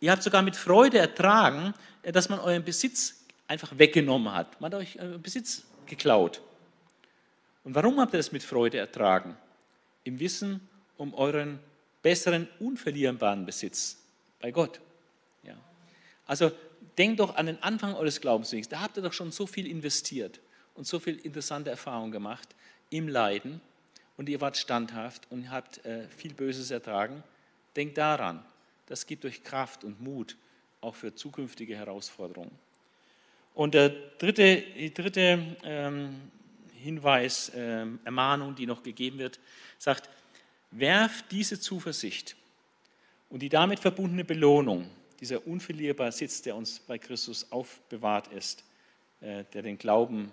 Ihr habt sogar mit Freude ertragen, dass man euren Besitz einfach weggenommen hat. Man hat euch äh, Besitz geklaut. Und warum habt ihr das mit Freude ertragen? Im Wissen um euren besseren, unverlierbaren Besitz bei Gott. Ja. Also denkt doch an den Anfang eures Glaubenswegs. Da habt ihr doch schon so viel investiert und so viel interessante Erfahrungen gemacht im Leiden und ihr wart standhaft und habt äh, viel Böses ertragen. Denkt daran, das gibt euch Kraft und Mut auch für zukünftige Herausforderungen. Und der dritte, die dritte ähm, Hinweis, ähm, Ermahnung, die noch gegeben wird, sagt, werft diese Zuversicht und die damit verbundene Belohnung, dieser unverlierbare Sitz, der uns bei Christus aufbewahrt ist, äh, der den Glauben,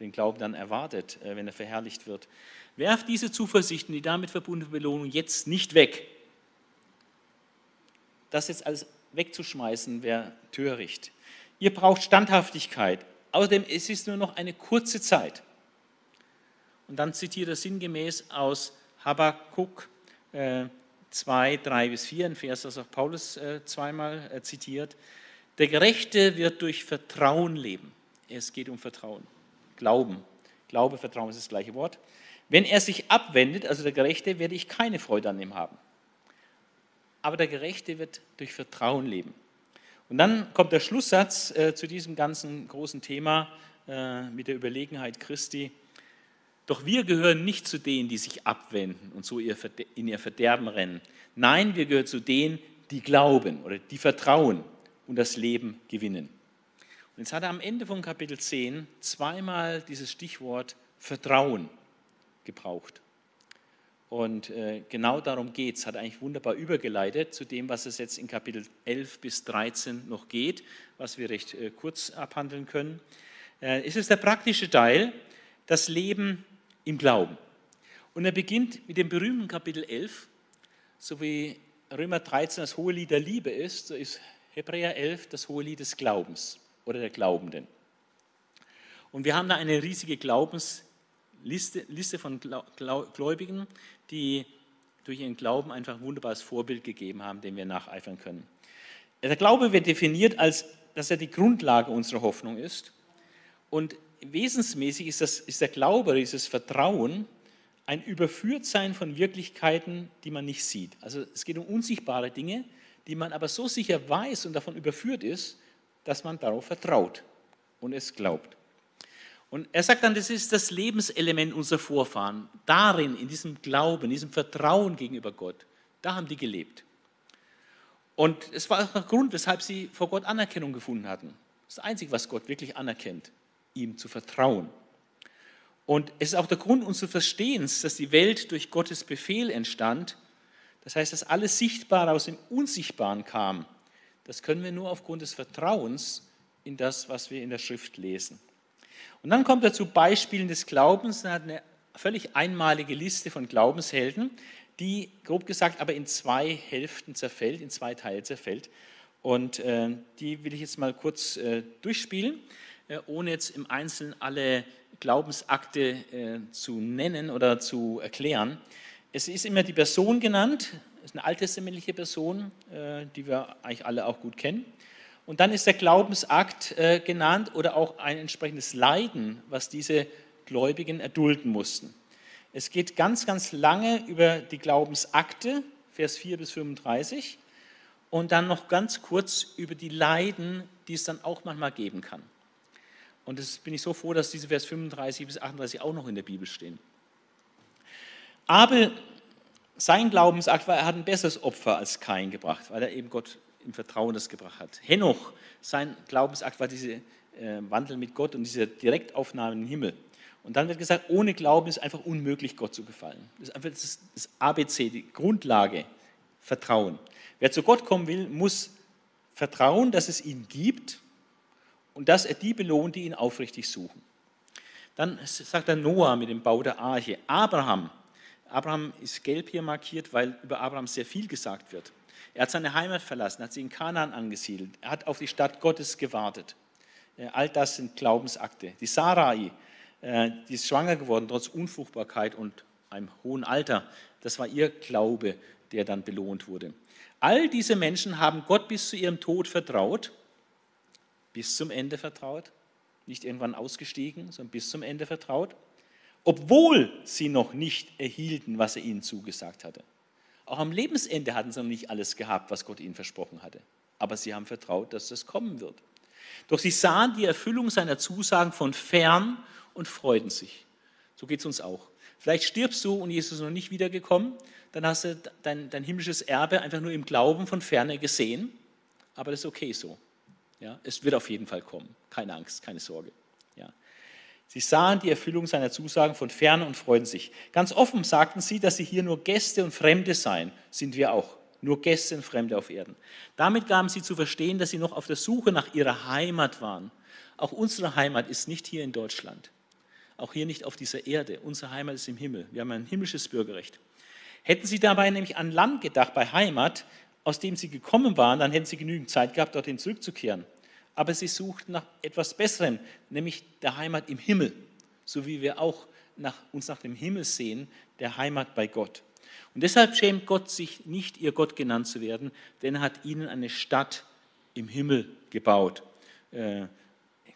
den Glauben dann erwartet, äh, wenn er verherrlicht wird, werft diese Zuversicht und die damit verbundene Belohnung jetzt nicht weg. Das jetzt alles wegzuschmeißen wäre töricht. Ihr braucht Standhaftigkeit. Außerdem es ist nur noch eine kurze Zeit. Und dann zitiert er sinngemäß aus Habakkuk äh, 2, 3 bis 4, ein Vers, das auch Paulus äh, zweimal äh, zitiert. Der Gerechte wird durch Vertrauen leben. Es geht um Vertrauen. Glauben. Glaube, Vertrauen ist das gleiche Wort. Wenn er sich abwendet, also der Gerechte, werde ich keine Freude an ihm haben. Aber der Gerechte wird durch Vertrauen leben. Und dann kommt der Schlusssatz äh, zu diesem ganzen großen Thema äh, mit der Überlegenheit Christi. Doch wir gehören nicht zu denen, die sich abwenden und so in ihr Verderben rennen. Nein, wir gehören zu denen, die glauben oder die vertrauen und das Leben gewinnen. Und jetzt hat er am Ende von Kapitel 10 zweimal dieses Stichwort Vertrauen gebraucht. Und äh, genau darum geht es, hat eigentlich wunderbar übergeleitet zu dem, was es jetzt in Kapitel 11 bis 13 noch geht, was wir recht äh, kurz abhandeln können. Äh, es ist der praktische Teil, das Leben im Glauben. Und er beginnt mit dem berühmten Kapitel 11, so wie Römer 13 das hohe Lied der Liebe ist, so ist Hebräer 11 das hohe Lied des Glaubens oder der Glaubenden. Und wir haben da eine riesige Glaubensliste Liste von Gläubigen, die durch ihren Glauben einfach ein wunderbares Vorbild gegeben haben, dem wir nacheifern können. Der Glaube wird definiert als, dass er die Grundlage unserer Hoffnung ist. Und wesensmäßig ist, das, ist der Glaube, dieses Vertrauen, ein Überführtsein von Wirklichkeiten, die man nicht sieht. Also es geht um unsichtbare Dinge, die man aber so sicher weiß und davon überführt ist, dass man darauf vertraut und es glaubt. Und er sagt dann, das ist das Lebenselement unserer Vorfahren. Darin, in diesem Glauben, in diesem Vertrauen gegenüber Gott, da haben die gelebt. Und es war auch der Grund, weshalb sie vor Gott Anerkennung gefunden hatten. Das Einzige, was Gott wirklich anerkennt ihm zu vertrauen. Und es ist auch der Grund unseres Verstehens, dass die Welt durch Gottes Befehl entstand. Das heißt, dass alles Sichtbare aus dem Unsichtbaren kam. Das können wir nur aufgrund des Vertrauens in das, was wir in der Schrift lesen. Und dann kommt er zu Beispielen des Glaubens. Er hat eine völlig einmalige Liste von Glaubenshelden, die, grob gesagt, aber in zwei Hälften zerfällt, in zwei Teile zerfällt. Und äh, die will ich jetzt mal kurz äh, durchspielen. Äh, ohne jetzt im Einzelnen alle Glaubensakte äh, zu nennen oder zu erklären. Es ist immer die Person genannt, ist eine alttestamentliche Person, äh, die wir eigentlich alle auch gut kennen. Und dann ist der Glaubensakt genannt oder auch ein entsprechendes Leiden, was diese Gläubigen erdulden mussten. Es geht ganz, ganz lange über die Glaubensakte, Vers 4 bis 35, und dann noch ganz kurz über die Leiden, die es dann auch manchmal geben kann. Und das bin ich so froh, dass diese Vers 35 bis 38 auch noch in der Bibel stehen. Abel, sein Glaubensakt war, er hat ein besseres Opfer als Kain gebracht, weil er eben Gott im Vertrauen das gebracht hat. Henoch, sein Glaubensakt war dieser äh, Wandel mit Gott und diese Direktaufnahme in den Himmel. Und dann wird gesagt, ohne Glauben ist einfach unmöglich, Gott zu gefallen. Das ist einfach das, das ABC, die Grundlage, Vertrauen. Wer zu Gott kommen will, muss vertrauen, dass es ihn gibt und dass er die belohnt, die ihn aufrichtig suchen. Dann sagt er Noah mit dem Bau der Arche. Abraham. Abraham ist gelb hier markiert, weil über Abraham sehr viel gesagt wird. Er hat seine Heimat verlassen, hat sie in Kanaan angesiedelt. Er hat auf die Stadt Gottes gewartet. Äh, all das sind Glaubensakte. Die Sarai, äh, die ist schwanger geworden, trotz Unfruchtbarkeit und einem hohen Alter. Das war ihr Glaube, der dann belohnt wurde. All diese Menschen haben Gott bis zu ihrem Tod vertraut bis zum Ende vertraut, nicht irgendwann ausgestiegen, sondern bis zum Ende vertraut, obwohl sie noch nicht erhielten, was er ihnen zugesagt hatte. Auch am Lebensende hatten sie noch nicht alles gehabt, was Gott ihnen versprochen hatte. Aber sie haben vertraut, dass das kommen wird. Doch sie sahen die Erfüllung seiner Zusagen von fern und freuten sich. So geht es uns auch. Vielleicht stirbst du und Jesus ist noch nicht wiedergekommen, dann hast du dein, dein himmlisches Erbe einfach nur im Glauben von ferne gesehen, aber das ist okay so. Ja, es wird auf jeden Fall kommen. Keine Angst, keine Sorge. Sie sahen die Erfüllung seiner Zusagen von ferne und freuten sich. Ganz offen sagten sie, dass sie hier nur Gäste und Fremde seien. Sind wir auch. Nur Gäste und Fremde auf Erden. Damit gaben sie zu verstehen, dass sie noch auf der Suche nach ihrer Heimat waren. Auch unsere Heimat ist nicht hier in Deutschland. Auch hier nicht auf dieser Erde. Unsere Heimat ist im Himmel. Wir haben ein himmlisches Bürgerrecht. Hätten sie dabei nämlich an Land gedacht, bei Heimat, aus dem sie gekommen waren, dann hätten sie genügend Zeit gehabt, dorthin zurückzukehren aber sie suchten nach etwas Besserem, nämlich der Heimat im Himmel, so wie wir auch nach, uns nach dem Himmel sehen, der Heimat bei Gott. Und deshalb schämt Gott sich nicht, ihr Gott genannt zu werden, denn er hat ihnen eine Stadt im Himmel gebaut. Äh,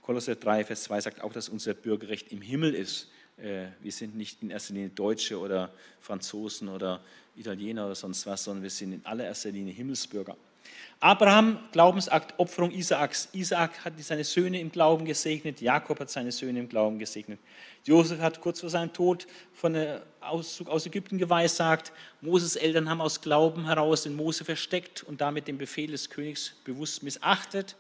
Kolosser 3, Vers 2 sagt auch, dass unser Bürgerrecht im Himmel ist. Äh, wir sind nicht in erster Linie Deutsche oder Franzosen oder Italiener oder sonst was, sondern wir sind in allererster Linie Himmelsbürger. Abraham, Glaubensakt, Opferung Isaaks. Isaak hat seine Söhne im Glauben gesegnet, Jakob hat seine Söhne im Glauben gesegnet. Josef hat kurz vor seinem Tod von einem Auszug aus Ägypten geweissagt. Moses Eltern haben aus Glauben heraus den Mose versteckt und damit den Befehl des Königs bewusst missachtet,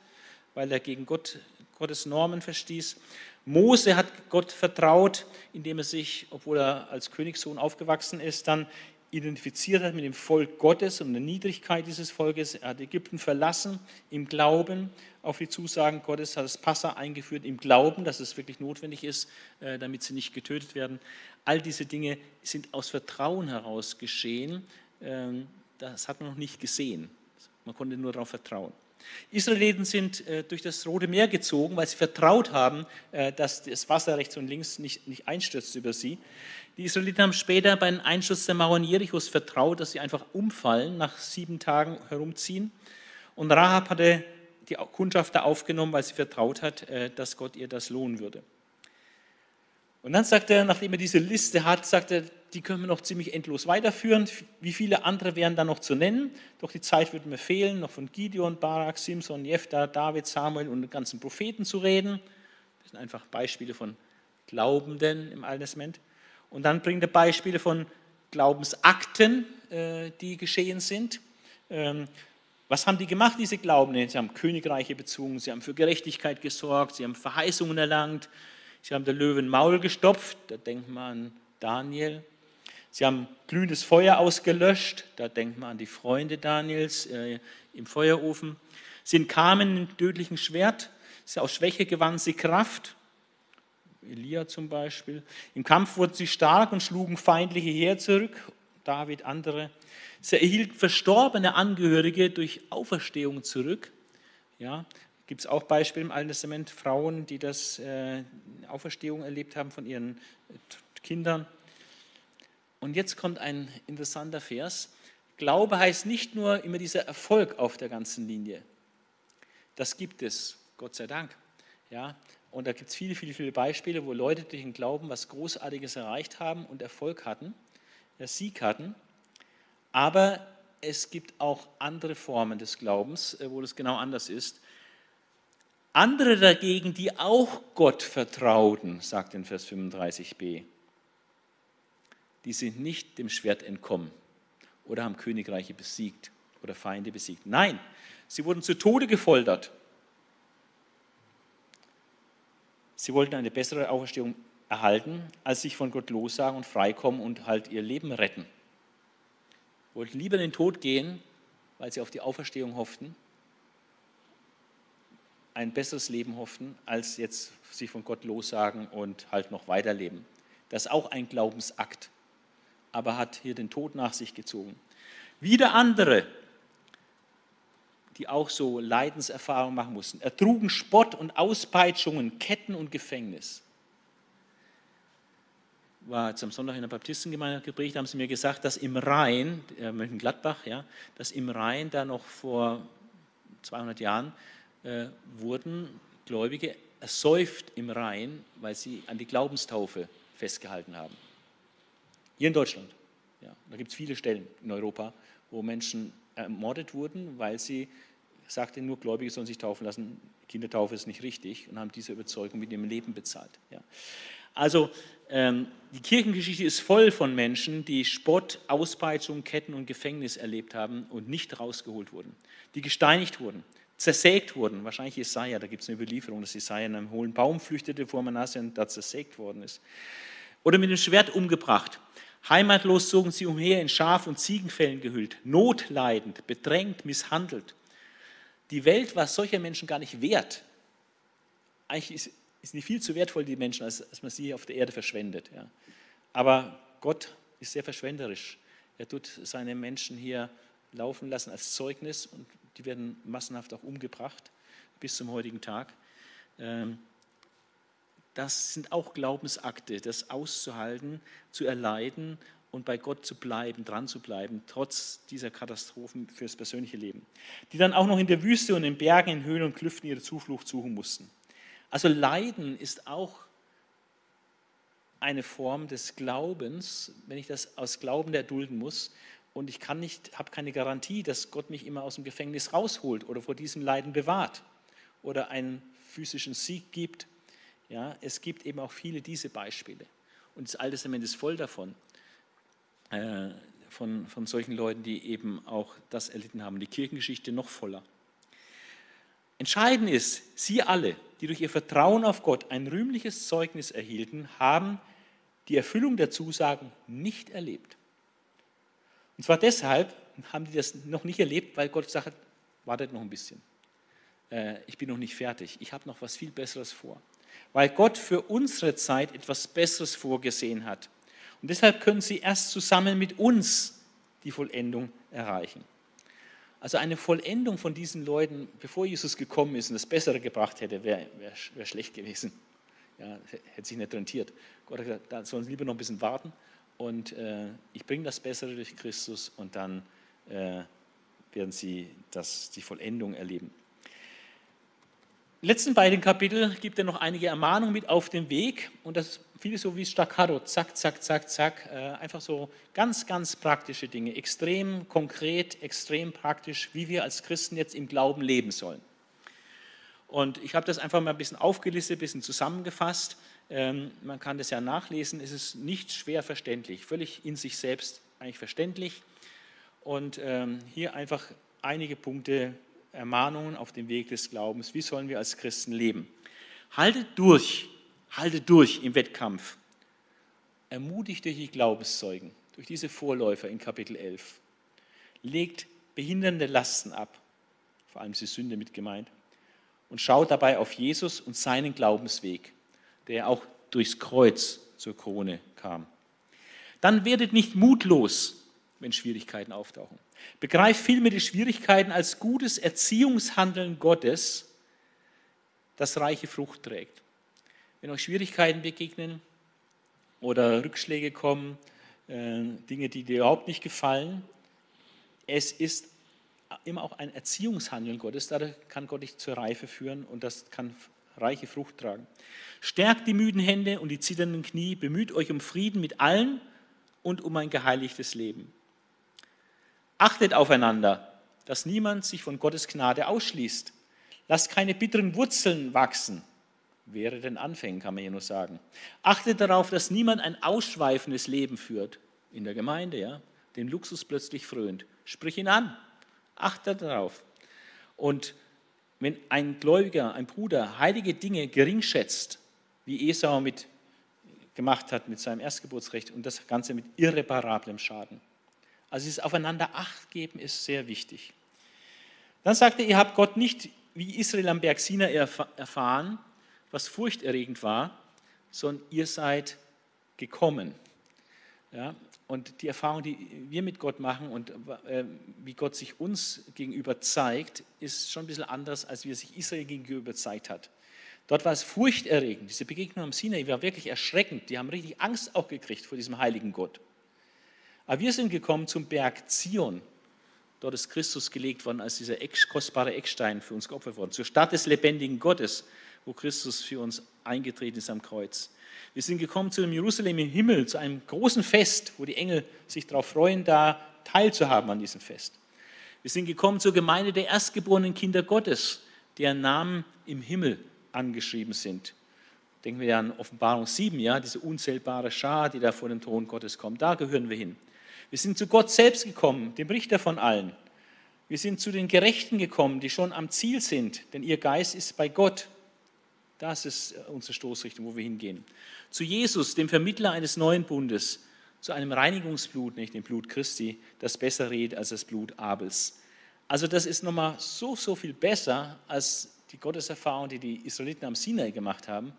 weil er gegen Gott, Gottes Normen verstieß. Mose hat Gott vertraut, indem er sich, obwohl er als Königssohn aufgewachsen ist, dann identifiziert hat mit dem Volk Gottes und der Niedrigkeit dieses Volkes. Er hat Ägypten verlassen im Glauben auf die Zusagen Gottes, hat das Passa eingeführt im Glauben, dass es wirklich notwendig ist, äh, damit sie nicht getötet werden. All diese Dinge sind aus Vertrauen heraus geschehen. Ähm, das hat man noch nicht gesehen. Man konnte nur darauf vertrauen. Israeliten sind äh, durch das Rote Meer gezogen, weil sie vertraut haben, äh, dass das Wasser rechts und links nicht, nicht einstürzt über sie. Die Israeliten haben später beim Einschuss der Mauern Jerichos vertraut, dass sie einfach umfallen, nach sieben Tagen herumziehen. Und Rahab hatte die Kundschafter aufgenommen, weil sie vertraut hat, äh, dass Gott ihr das lohnen würde. Und dann sagt er, nachdem er diese Liste hat, sagt er, die können wir noch ziemlich endlos weiterführen. Wie viele andere wären da noch zu nennen? Doch die Zeit würde mir fehlen, noch von Gideon, Barak, Simson, Jephthah, David, Samuel und den ganzen Propheten zu reden. Das sind einfach Beispiele von Glaubenden im Alten Testament. Und dann bringt er Beispiele von Glaubensakten, äh, die geschehen sind. Ähm, was haben die gemacht, diese Glaubenden? Sie haben Königreiche bezogen, sie haben für Gerechtigkeit gesorgt, sie haben Verheißungen erlangt, sie haben der Löwen Maul gestopft, da denkt man an Daniel. Sie haben glühendes Feuer ausgelöscht, da denkt man an die Freunde Daniels äh, im Feuerofen. Sie entkamen im tödlichen Schwert, sie aus Schwäche gewannen sie Kraft, Elia zum Beispiel. Im Kampf wurden sie stark und schlugen feindliche Heer zurück, David andere. Sie erhielten verstorbene Angehörige durch Auferstehung zurück. Ja, gibt es auch Beispiele im Alten Testament, Frauen, die das äh, Auferstehung erlebt haben von ihren äh, Kindern. Und jetzt kommt ein interessanter Vers. Glaube heißt nicht nur immer dieser Erfolg auf der ganzen Linie. Das gibt es, Gott sei Dank. Ja, und da gibt es viele, viele, viele Beispiele, wo Leute durch den Glauben was Großartiges erreicht haben und Erfolg hatten, Sieg hatten. Aber es gibt auch andere Formen des Glaubens, äh, wo das genau anders ist. Andere dagegen, die auch Gott vertrauten, sagt in Vers 35b, die sind nicht dem Schwert entkommen oder haben Königreiche besiegt oder Feinde besiegt. Nein, sie wurden zu Tode gefoltert Sie wollten eine bessere Auferstehung erhalten, als sich von Gott lossagen und freikommen und halt ihr Leben retten. Wollten lieber in den Tod gehen, weil sie auf die Auferstehung hofften, ein besseres Leben hofften, als jetzt sich von Gott lossagen und halt noch weiterleben. Das ist auch ein Glaubensakt, aber hat hier den Tod nach sich gezogen. Wieder andere die auch so Leidenserfahrungen machen mussten, ertrugen Spott und Auspeitschungen, Ketten und Gefängnis. War jetzt am Sonntag in der Baptistengemeinde gepredigt, haben sie mir gesagt, dass im Rhein, äh, Mönchengladbach, ja, dass im Rhein da noch vor 200 Jahren äh, wurden Gläubige ersäuft im Rhein, weil sie an die Glaubenstaufe festgehalten haben. Hier in Deutschland. Ja, da gibt es viele Stellen in Europa, wo Menschen ermordet wurden, weil sie sagten, nur Gläubige sollen sich taufen lassen. Kindertaufe ist nicht richtig und haben diese Überzeugung mit ihrem Leben bezahlt. Ja. Also ähm, die Kirchengeschichte ist voll von Menschen, die Spott, Auspeitschung, Ketten und Gefängnis erlebt haben und nicht rausgeholt wurden, die gesteinigt wurden, zersägt wurden. Wahrscheinlich Jesaja, da gibt es eine Überlieferung, dass Jesaja in einem hohlen Baum flüchtete vor Manasse und da zersägt worden ist. Oder mit dem Schwert umgebracht. Heimatlos zogen sie umher, in Schaf- und Ziegenfällen gehüllt, notleidend, bedrängt, misshandelt. Die Welt war solcher Menschen gar nicht wert. Eigentlich ist, ist nicht viel zu wertvoll, die Menschen, als, als man sie auf der Erde verschwendet. Ja. Aber Gott ist sehr verschwenderisch. Er tut seine Menschen hier laufen lassen als Zeugnis und die werden massenhaft auch umgebracht bis zum heutigen Tag. Ähm, das sind auch Glaubensakte, das auszuhalten, zu erleiden und bei Gott zu bleiben, dran zu bleiben, trotz dieser Katastrophen fürs persönliche Leben. Die dann auch noch in der Wüste und in Bergen, in Höhen und Klüften ihre Zuflucht suchen mussten. Also Leiden ist auch eine Form des Glaubens, wenn ich das aus Glauben erdulden muss. Und ich kann nicht, habe keine Garantie, dass Gott mich immer aus dem Gefängnis rausholt oder vor diesem Leiden bewahrt oder einen physischen Sieg gibt ja, es gibt eben auch viele diese Beispiele. Und das Alte Testament ist voll davon, äh, von, von solchen Leuten, die eben auch das erlitten haben. Die Kirchengeschichte noch voller. Entscheidend ist, Sie alle, die durch Ihr Vertrauen auf Gott ein rühmliches Zeugnis erhielten, haben die Erfüllung der Zusagen nicht erlebt. Und zwar deshalb haben die das noch nicht erlebt, weil Gott sagt, wartet noch ein bisschen. Äh, ich bin noch nicht fertig. Ich habe noch was viel Besseres vor weil Gott für unsere Zeit etwas Besseres vorgesehen hat. Und deshalb können sie erst zusammen mit uns die Vollendung erreichen. Also eine Vollendung von diesen Leuten, bevor Jesus gekommen ist und das Bessere gebracht hätte, wäre wär, wär schlecht gewesen. Ja, hätte sich nicht rentiert. Gott hat gesagt, da sollen sie lieber noch ein bisschen warten und äh, ich bringe das Bessere durch Christus und dann äh, werden sie das, die Vollendung erleben letzten beiden Kapitel gibt er noch einige Ermahnungen mit auf den Weg und das ist vieles so wie Staccato, zack, zack, zack, zack, äh, einfach so ganz, ganz praktische Dinge, extrem konkret, extrem praktisch, wie wir als Christen jetzt im Glauben leben sollen. Und ich habe das einfach mal ein bisschen aufgelistet, ein bisschen zusammengefasst. Ähm, man kann das ja nachlesen, es ist nicht schwer verständlich, völlig in sich selbst eigentlich verständlich. Und ähm, hier einfach einige Punkte, Ermahnungen auf dem Weg des Glaubens. Wie sollen wir als Christen leben? Haltet durch, haltet durch im Wettkampf. Ermutigt durch die Glaubenszeugen, durch diese Vorläufer in Kapitel 11. Legt behindernde Lasten ab, vor allem ist die Sünde mit gemeint, und schaut dabei auf Jesus und seinen Glaubensweg, der auch durchs Kreuz zur Krone kam. Dann werdet nicht mutlos, wenn Schwierigkeiten auftauchen. Begreift vielmehr die Schwierigkeiten als gutes Erziehungshandeln Gottes, das reiche Frucht trägt. Wenn euch Schwierigkeiten begegnen oder Rückschläge kommen, äh, Dinge, die dir überhaupt nicht gefallen, es ist immer auch ein Erziehungshandeln Gottes. Dadurch kann Gott dich zur Reife führen und das kann reiche Frucht tragen. Stärkt die müden Hände und die zitternden Knie, bemüht euch um Frieden mit allen und um ein geheiligtes Leben. Achtet aufeinander, dass niemand sich von Gottes Gnade ausschließt. Lasst keine bitteren Wurzeln wachsen. Wäre den Anfängen, kann man hier nur sagen. Achtet darauf, dass niemand ein ausschweifendes Leben führt. In der Gemeinde, ja. Den Luxus plötzlich frönt. Sprich ihn an. Achtet darauf. Und wenn ein Gläubiger, ein Bruder heilige Dinge gering schätzt, wie Esau mit gemacht hat mit seinem Erstgeburtsrecht und das Ganze mit irreparablem Schaden, also dieses Aufeinander Acht geben ist sehr wichtig. Dann sagt er, ihr habt Gott nicht wie Israel am Berg Sinai erfahren, was furchterregend war, sondern ihr seid gekommen. Ja, und die Erfahrung, die wir mit Gott machen und äh, wie Gott sich uns gegenüber zeigt, ist schon ein bisschen anders, als wie er sich Israel gegenüber gezeigt hat. Dort war es furchterregend. Diese Begegnung am Sinai war wirklich erschreckend. Die haben richtig Angst auch gekriegt vor diesem heiligen Gott. Aber wir sind gekommen zum Berg Zion. Dort ist Christus gelegt worden als dieser kostbare Eckstein für uns geopfert worden. Zur Stadt des lebendigen Gottes, wo Christus für uns eingetreten ist am Kreuz. Wir sind gekommen zu dem Jerusalem im Himmel, zu einem großen Fest, wo die Engel sich darauf freuen, da teilzuhaben an diesem Fest. Wir sind gekommen zur Gemeinde der erstgeborenen Kinder Gottes, deren Namen im Himmel angeschrieben sind. Denken wir an Offenbarung 7, ja, diese unzählbare Schar, die da vor den Thron Gottes kommt. Da gehören wir hin. Wir sind zu Gott selbst gekommen, dem Richter von allen. Wir sind zu den Gerechten gekommen, die schon am Ziel sind, denn ihr Geist ist bei Gott. Das ist unsere Stoßrichtung, wo wir hingehen. Zu Jesus, dem Vermittler eines neuen Bundes, zu einem Reinigungsblut, nicht dem Blut Christi, das besser redet als das Blut Abels. Also das ist nochmal so, so viel besser als die Gotteserfahrung, die die Israeliten am Sinai gemacht haben.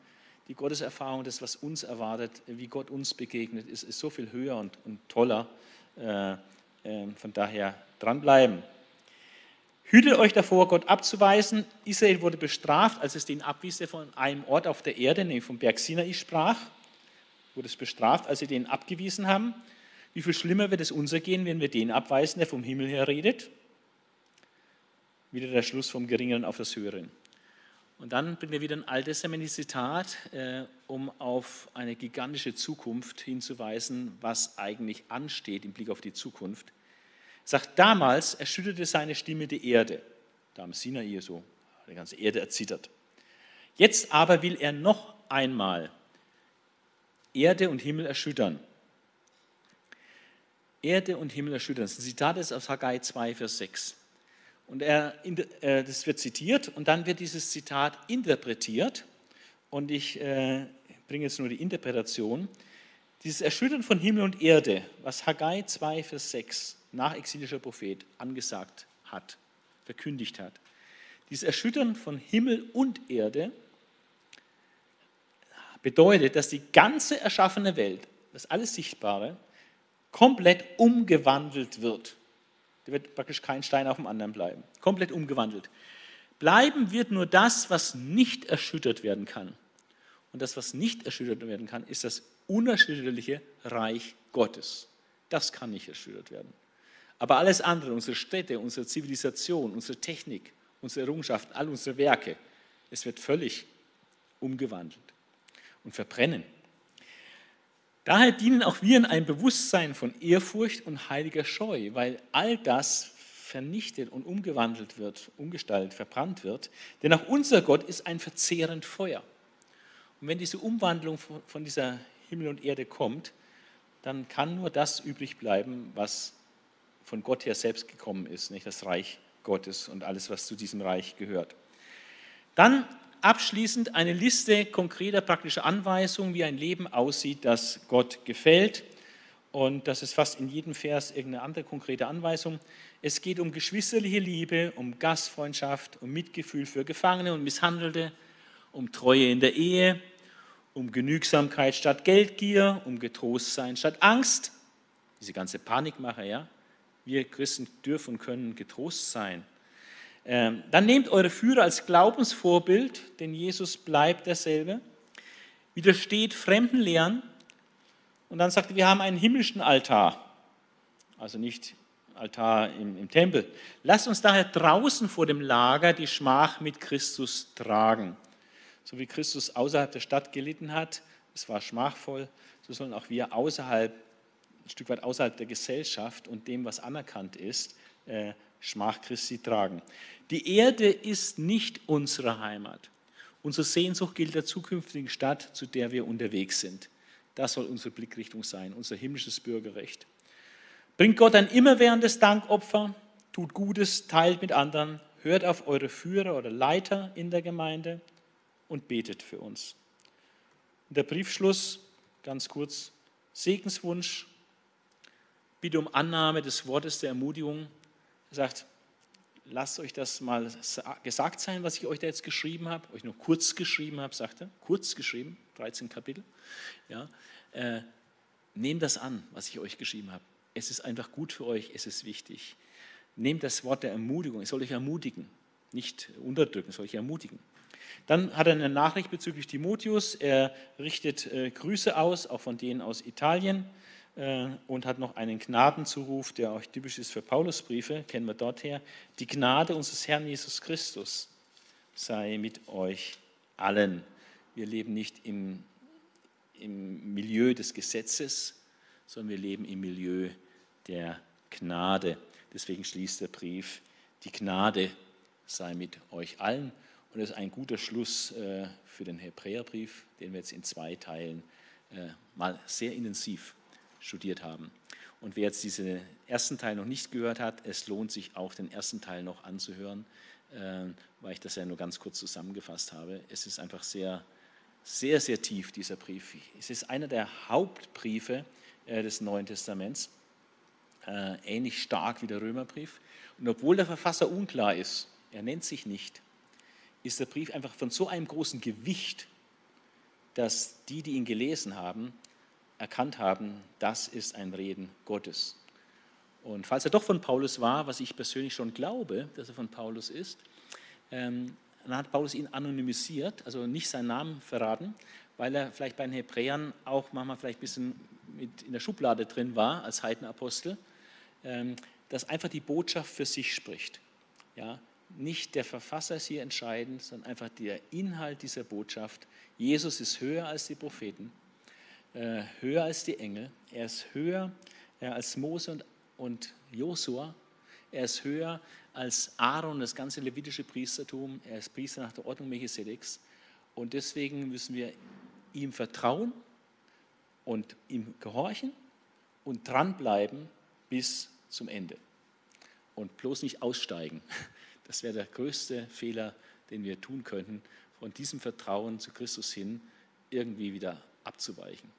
Die Gotteserfahrung, das, was uns erwartet, wie Gott uns begegnet, ist, ist so viel höher und, und toller. Äh, äh, von daher dranbleiben. Hütet euch davor, Gott abzuweisen. Israel wurde bestraft, als es den abwies, von einem Ort auf der Erde, nämlich vom Berg Sinai sprach. Wurde es bestraft, als sie den abgewiesen haben. Wie viel schlimmer wird es uns ergehen, wenn wir den abweisen, der vom Himmel her redet? Wieder der Schluss vom Geringeren auf das Höheren. Und dann bringt er wieder ein alttestamentliches Zitat, äh, um auf eine gigantische Zukunft hinzuweisen, was eigentlich ansteht im Blick auf die Zukunft sagt, damals erschütterte seine Stimme die Erde. Da am Sinai so, die ganze Erde erzittert. Jetzt aber will er noch einmal Erde und Himmel erschüttern. Erde und Himmel erschüttern. Das ist ein Zitat ist aus Haggai 2, Vers 6. Und er, äh, das wird zitiert und dann wird dieses Zitat interpretiert. Und ich äh, bringe jetzt nur die Interpretation. Dieses Erschüttern von Himmel und Erde, was Haggai 2, Vers 6 nachexilischer Prophet angesagt hat, verkündigt hat. Dieses Erschüttern von Himmel und Erde bedeutet, dass die ganze erschaffene Welt, das alles Sichtbare, komplett umgewandelt wird. Da wird praktisch kein Stein auf dem anderen bleiben. Komplett umgewandelt. Bleiben wird nur das, was nicht erschüttert werden kann. Und das, was nicht erschüttert werden kann, ist das unerschütterliche Reich Gottes. Das kann nicht erschüttert werden. Aber alles andere, unsere Städte, unsere Zivilisation, unsere Technik, unsere Errungenschaften, all unsere Werke, es wird völlig umgewandelt und verbrennen. Daher dienen auch wir in einem Bewusstsein von Ehrfurcht und heiliger Scheu, weil all das vernichtet und umgewandelt wird, umgestaltet, verbrannt wird. Denn auch unser Gott ist ein verzehrend Feuer. Und wenn diese Umwandlung von dieser Himmel und Erde kommt, dann kann nur das übrig bleiben, was von Gott her selbst gekommen ist, nicht das Reich Gottes und alles, was zu diesem Reich gehört. Dann abschließend eine Liste konkreter praktischer Anweisungen, wie ein Leben aussieht, das Gott gefällt. Und das ist fast in jedem Vers irgendeine andere konkrete Anweisung. Es geht um geschwisterliche Liebe, um Gastfreundschaft, um Mitgefühl für Gefangene und Misshandelte, um Treue in der Ehe, um Genügsamkeit statt Geldgier, um Getrostsein statt Angst. Diese ganze Panikmache, ja. Wir Christen dürfen und können getrost sein. Ähm, dann nehmt eure Führer als Glaubensvorbild, denn Jesus bleibt derselbe. Widersteht fremden Lehren. Und dann sagt er, wir haben einen himmlischen Altar. Also nicht Altar im, im Tempel. Lasst uns daher draußen vor dem Lager die Schmach mit Christus tragen. So wie Christus außerhalb der Stadt gelitten hat, es war schmachvoll, so sollen auch wir außerhalb ein Stück weit außerhalb der Gesellschaft und dem, was anerkannt ist, äh, Schmach Christi tragen. Die Erde ist nicht unsere Heimat. Unsere Sehnsucht gilt der zukünftigen Stadt, zu der wir unterwegs sind. Das soll unsere Blickrichtung sein, unser himmlisches Bürgerrecht. Bringt Gott ein immerwährendes Dankopfer, tut Gutes, teilt mit anderen, hört auf eure Führer oder Leiter in der Gemeinde und betet für uns. Der Briefschluss, ganz kurz, Segenswunsch bitte um Annahme des Wortes der Ermutigung. Er sagt, lasst euch das mal gesagt sein, was ich euch da jetzt geschrieben habe, euch nur kurz geschrieben habe, sagt er, kurz geschrieben, 13 Kapitel. Ja, äh, nehmt das an, was ich euch geschrieben habe. Es ist einfach gut für euch, es ist wichtig. Nehmt das Wort der Ermutigung, es soll euch ermutigen, nicht unterdrücken, es soll euch ermutigen. Dann hat er eine Nachricht bezüglich Timotheus. Er richtet äh, Grüße aus, auch von denen aus Italien. Äh, und hat noch einen Gnadenzuruf, der auch typisch ist für Paulusbriefe, kennen wir dort her. Die Gnade unseres Herrn Jesus Christus sei mit euch. allen. Wir leben nicht im, im Milieu des Gesetzes, sondern wir leben im Milieu der Gnade. Deswegen schließt der Brief, die Gnade sei mit euch allen. Und das ist ein guter Schluss äh, für den Hebräerbrief, den wir jetzt in zwei Teilen äh, mal sehr intensiv studiert haben. Und wer jetzt diesen ersten Teil noch nicht gehört hat, es lohnt sich auch, den ersten Teil noch anzuhören, äh, weil ich das ja nur ganz kurz zusammengefasst habe. Es ist einfach sehr, sehr, sehr tief, dieser Brief. Es ist einer der Hauptbriefe des Neuen Testaments, ähnlich stark wie der Römerbrief. Und obwohl der Verfasser unklar ist, er nennt sich nicht, ist der Brief einfach von so einem großen Gewicht, dass die, die ihn gelesen haben, erkannt haben, das ist ein Reden Gottes. Und falls er doch von Paulus war, was ich persönlich schon glaube, dass er von Paulus ist, ähm, dann hat Paulus ihn anonymisiert, also nicht seinen Namen verraten, weil er vielleicht bei den Hebräern auch manchmal vielleicht ein bisschen in der Schublade drin war als Heidenapostel, ähm, dass einfach die Botschaft für sich spricht. Ja, nicht der Verfasser ist hier entscheidend, sondern einfach der Inhalt dieser Botschaft. Jesus ist höher als die Propheten, äh, höher als die Engel, er ist höher äh, als Mose und, und Josua, er ist höher als Aaron, das ganze levitische Priestertum, er ist Priester nach der Ordnung Melchisedeks. Und deswegen müssen wir ihm vertrauen und ihm gehorchen und dranbleiben bis zum Ende. Und bloß nicht aussteigen. Das wäre der größte Fehler, den wir tun könnten, von diesem Vertrauen zu Christus hin irgendwie wieder abzuweichen.